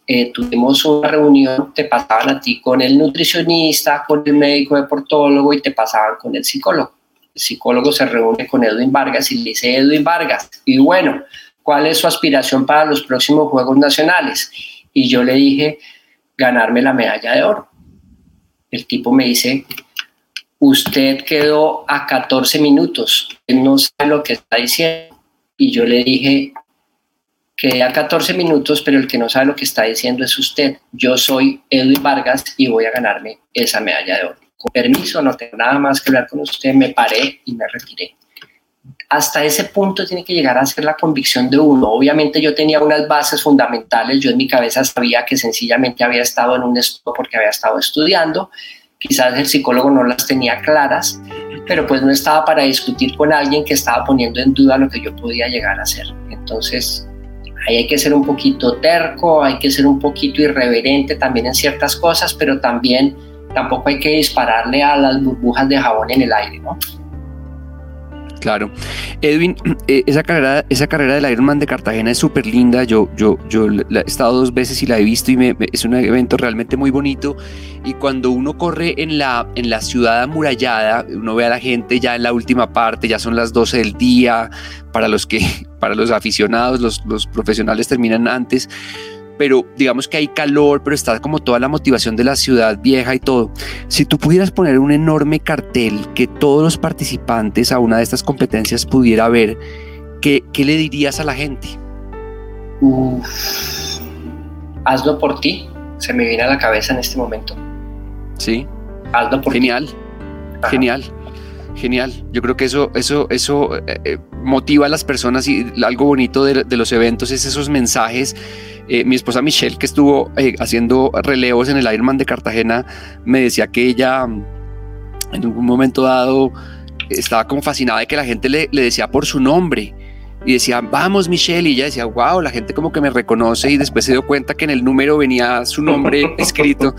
eh, tuvimos una reunión, te pasaban a ti con el nutricionista, con el médico deportólogo y te pasaban con el psicólogo. El psicólogo se reúne con Edwin Vargas y le dice, Edwin Vargas, y bueno, ¿cuál es su aspiración para los próximos Juegos Nacionales? Y yo le dije, ganarme la medalla de oro. El tipo me dice, usted quedó a 14 minutos, no sabe lo que está diciendo. Y yo le dije, quedé a 14 minutos, pero el que no sabe lo que está diciendo es usted. Yo soy Edwin Vargas y voy a ganarme esa medalla de oro. Con permiso, no tengo nada más que hablar con usted, me paré y me retiré. Hasta ese punto tiene que llegar a ser la convicción de uno. Obviamente yo tenía unas bases fundamentales, yo en mi cabeza sabía que sencillamente había estado en un estudio porque había estado estudiando, quizás el psicólogo no las tenía claras, pero pues no estaba para discutir con alguien que estaba poniendo en duda lo que yo podía llegar a hacer. Entonces, ahí hay que ser un poquito terco, hay que ser un poquito irreverente también en ciertas cosas, pero también tampoco hay que dispararle a las burbujas de jabón en el aire, ¿no? Claro. Edwin, eh, esa, carrera, esa carrera del Ironman de Cartagena es súper linda. Yo, yo, yo he estado dos veces y la he visto y me, es un evento realmente muy bonito. Y cuando uno corre en la, en la ciudad amurallada, uno ve a la gente ya en la última parte, ya son las 12 del día. Para los que, para los aficionados, los, los profesionales terminan antes pero digamos que hay calor, pero está como toda la motivación de la ciudad vieja y todo. Si tú pudieras poner un enorme cartel que todos los participantes a una de estas competencias pudiera ver, ¿qué, qué le dirías a la gente? hazlo por ti, se me viene a la cabeza en este momento. Sí. Hazlo por Genial. Genial. Genial. Yo creo que eso, eso, eso eh, eh, motiva a las personas y algo bonito de, de los eventos es esos mensajes eh, mi esposa Michelle, que estuvo eh, haciendo relevos en el Ironman de Cartagena, me decía que ella mm, en algún momento dado estaba como fascinada de que la gente le, decía por su nombre y decía, vamos Michelle, y ella decía, wow, la gente como que me reconoce y después se dio cuenta que en el número venía su nombre escrito.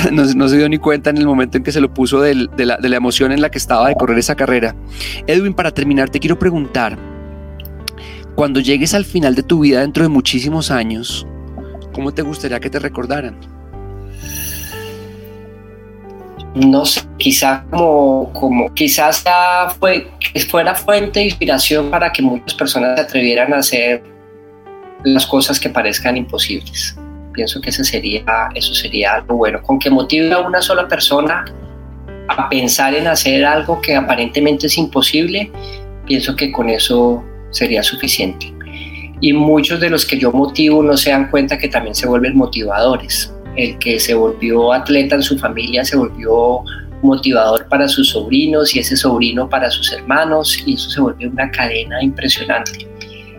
No, se dio ni cuenta en el momento en que se lo puso de, la, emoción en la que estaba de correr esa carrera. Edwin, para terminar, te quiero preguntar, cuando llegues al final de tu vida dentro de muchísimos años, ¿cómo te gustaría que te recordaran? No sé, quizás como, como quizás fue, fuera fuente de inspiración para que muchas personas se atrevieran a hacer las cosas que parezcan imposibles. Pienso que ese sería, eso sería algo bueno. Con que motive a una sola persona a pensar en hacer algo que aparentemente es imposible, pienso que con eso sería suficiente. Y muchos de los que yo motivo no se dan cuenta que también se vuelven motivadores. El que se volvió atleta en su familia se volvió motivador para sus sobrinos y ese sobrino para sus hermanos y eso se volvió una cadena impresionante.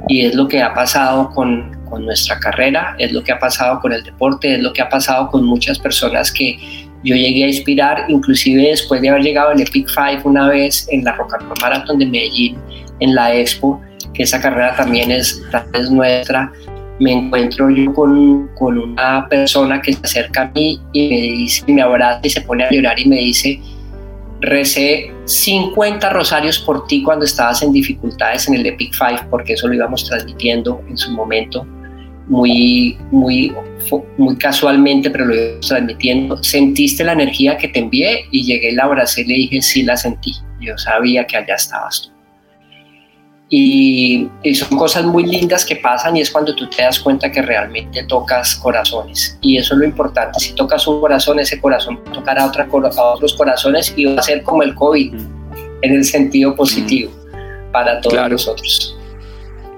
Y es lo que ha pasado con, con nuestra carrera, es lo que ha pasado con el deporte, es lo que ha pasado con muchas personas que yo llegué a inspirar, inclusive después de haber llegado al Epic Five una vez en la Rock and Roll Marathon de Medellín, en la Expo, que esa carrera también es, es nuestra, me encuentro yo con, con, una persona que se acerca a mí y me dice, me abraza y se pone a llorar y me dice, recé 50 rosarios por ti cuando estabas en dificultades en el Epic Five, porque eso lo íbamos transmitiendo en su momento, muy, muy, muy casualmente, pero lo íbamos transmitiendo. Sentiste la energía que te envié y llegué, la abracé y le dije, sí la sentí. Yo sabía que allá estabas tú. Y, son cosas muy lindas que pasan y es cuando tú te das cuenta que realmente tocas corazones. Y eso es lo importante. Si tocas un corazón, ese corazón va a tocar a, otra, a otros corazones y va a ser como el COVID, en el sentido positivo, para todos nosotros.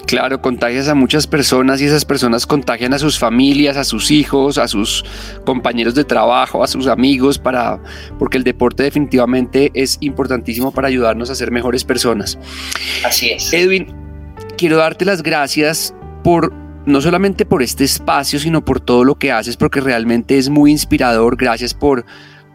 Claro, contagias a muchas personas y esas personas contagian a sus familias, a sus hijos, a sus compañeros de trabajo, a sus amigos, para, porque el deporte definitivamente es importantísimo para ayudarnos a ser mejores personas. Así es. Edwin, quiero darte las gracias por no solamente por este espacio, sino por todo lo que haces, porque realmente es muy inspirador. Gracias por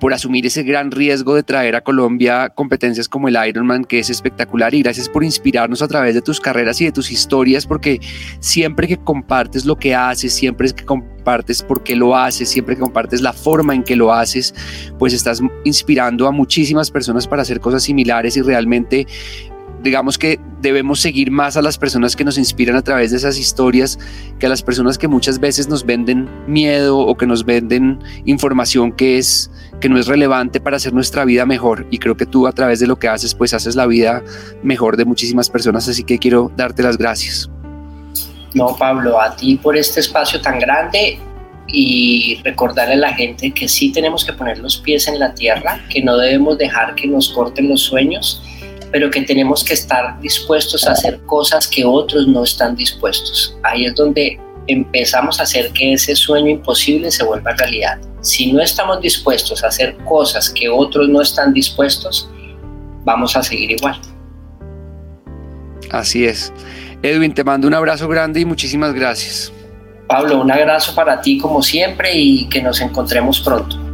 por asumir ese gran riesgo de traer a Colombia competencias como el Ironman, que es espectacular, y gracias por inspirarnos a través de tus carreras y de tus historias, porque siempre que compartes lo que haces, siempre que compartes por qué lo haces, siempre que compartes la forma en que lo haces, pues estás inspirando a muchísimas personas para hacer cosas similares. Y realmente digamos que debemos seguir más a las personas que nos inspiran a través de esas historias que a las personas que muchas veces nos venden miedo o que nos venden información que es que no es relevante para hacer nuestra vida mejor y creo que tú a través de lo que haces pues haces la vida mejor de muchísimas personas así que quiero darte las gracias. No, Pablo, a ti por este espacio tan grande y recordarle a la gente que sí tenemos que poner los pies en la tierra, que no debemos dejar que nos corten los sueños pero que tenemos que estar dispuestos a hacer cosas que otros no están dispuestos. Ahí es donde empezamos a hacer que ese sueño imposible se vuelva realidad. Si no estamos dispuestos a hacer cosas que otros no están dispuestos, vamos a seguir igual. Así es. Edwin, te mando un abrazo grande y muchísimas gracias. Pablo, un abrazo para ti como siempre y que nos encontremos pronto.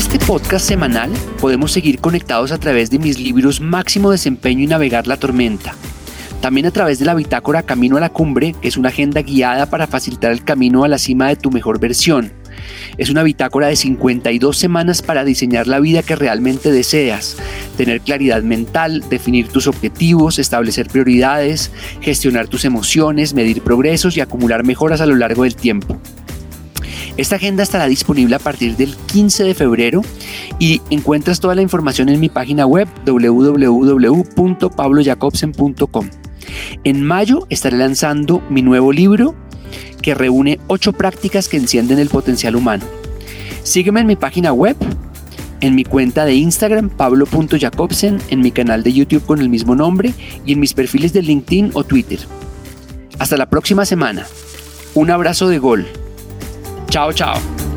Este podcast semanal, podemos seguir conectados a través de mis libros Máximo Desempeño y Navegar la Tormenta. También a través de la bitácora Camino a la Cumbre, que es una agenda guiada para facilitar el camino a la cima de tu mejor versión. Es una bitácora de 52 semanas para diseñar la vida que realmente deseas, tener claridad mental, definir tus objetivos, establecer prioridades, gestionar tus emociones, medir progresos y acumular mejoras a lo largo del tiempo. Esta agenda estará disponible a partir del 15 de febrero y encuentras toda la información en mi página web www.pablojacobsen.com. En mayo estaré lanzando mi nuevo libro que reúne 8 prácticas que encienden el potencial humano. Sígueme en mi página web, en mi cuenta de Instagram pablo.jacobsen, en mi canal de YouTube con el mismo nombre y en mis perfiles de LinkedIn o Twitter. Hasta la próxima semana. Un abrazo de gol. Tchau, tchau.